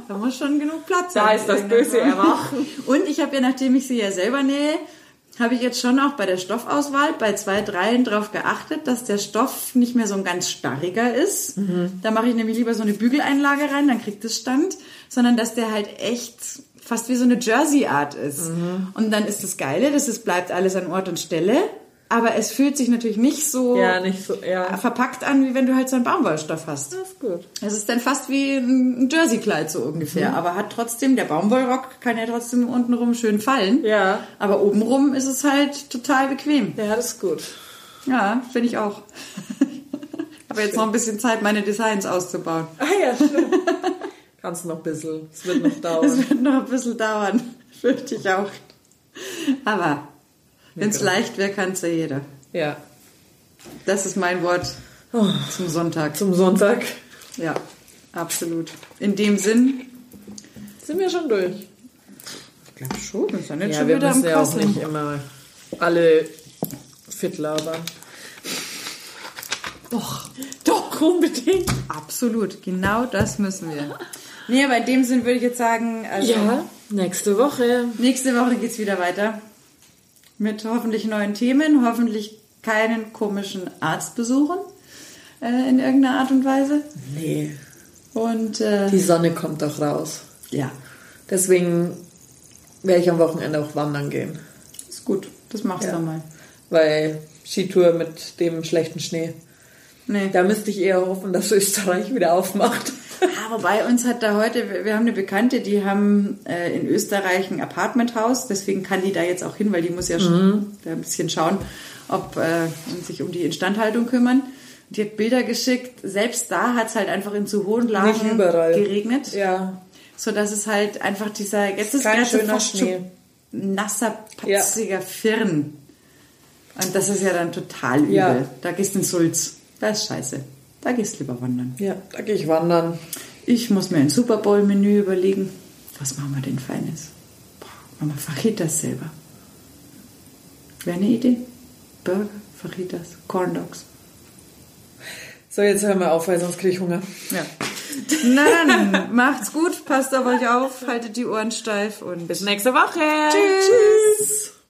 Da muss schon genug Platz Da sein. ist das böse Erwachen. Und ich habe ja, nachdem ich sie ja selber nähe, habe ich jetzt schon auch bei der Stoffauswahl bei zwei, dreien drauf geachtet, dass der Stoff nicht mehr so ein ganz starriger ist. Da mache ich nämlich lieber so eine Bügeleinlage rein, dann kriegt es Stand, sondern dass der halt echt fast wie so eine Jersey-Art ist. Und dann ist das Geile, dass es bleibt alles an Ort und Stelle, aber es fühlt sich natürlich nicht so Ja, nicht so, ja. verpackt an, wie wenn du halt so einen Baumwollstoff hast. Das ist gut. Es ist dann fast wie ein Jersey-Kleid so ungefähr, Mhm. aber hat trotzdem, der Baumwollrock kann ja trotzdem untenrum schön fallen. Ja. Aber obenrum ist es halt total bequem. Ja, das ist gut. Ja, finde ich auch. habe jetzt noch ein bisschen Zeit, meine Designs auszubauen. Ah ja, stimmt. Kannst noch ein bisschen. Es wird noch dauern. wird noch ein bisschen dauern, fürchte ich auch. Aber wenn es leicht wäre, kann es ja jeder. Ja. Das ist mein Wort Oh, zum Sonntag. zum Sonntag Ja, absolut. In dem Sinn, sind wir schon durch. ich glaube schon, wir sind jetzt Ja, schon wir wieder am müssen ja auch nicht immer alle fit labern. Doch, Doch, unbedingt. Absolut, genau das müssen wir. Nee, aber in dem Sinn würde ich jetzt sagen, also Ja, nächste Woche. nächste Woche geht's wieder weiter. Mit hoffentlich neuen Themen, hoffentlich keinen komischen Arztbesuchen äh, in irgendeiner Art und Weise. Nee. Und äh, Die Sonne kommt doch raus. ja, Deswegen werde ich am Wochenende auch wandern gehen. ist gut. Das machst Ja. du mal. Weil Skitour mit dem schlechten Schnee. Nee. Da müsste ich eher hoffen, dass Österreich wieder aufmacht. Ah, wobei uns hat da heute, wir haben eine Bekannte, die haben äh, in Österreich ein Apartmenthaus, deswegen kann die da jetzt auch hin, weil die muss ja schon da ein bisschen schauen, ob äh, sich um die Instandhaltung kümmern. Die hat Bilder geschickt. Selbst da hat es halt einfach in zu hohen Lagen geregnet, Ja. so dass es halt einfach dieser jetzt ist gerade schöner fast Schnee. nasser, patziger Firn. Und das ist ja dann total übel. Ja. Da gehst du in Sulz. Das ist scheiße. Da gehst du lieber wandern. Ja, da gehe ich wandern. Ich muss mir ein Super Bowl Menü überlegen. Was machen wir denn Feines? Boah, machen wir Fajitas selber. Wäre eine Idee? Burger, Fajitas, Corn Dogs. So, jetzt hören wir auf, weil sonst kriege ich Hunger. Ja. Dann, macht's gut, passt auf euch auf, haltet die Ohren steif und Bis nächste Woche. Tschüss.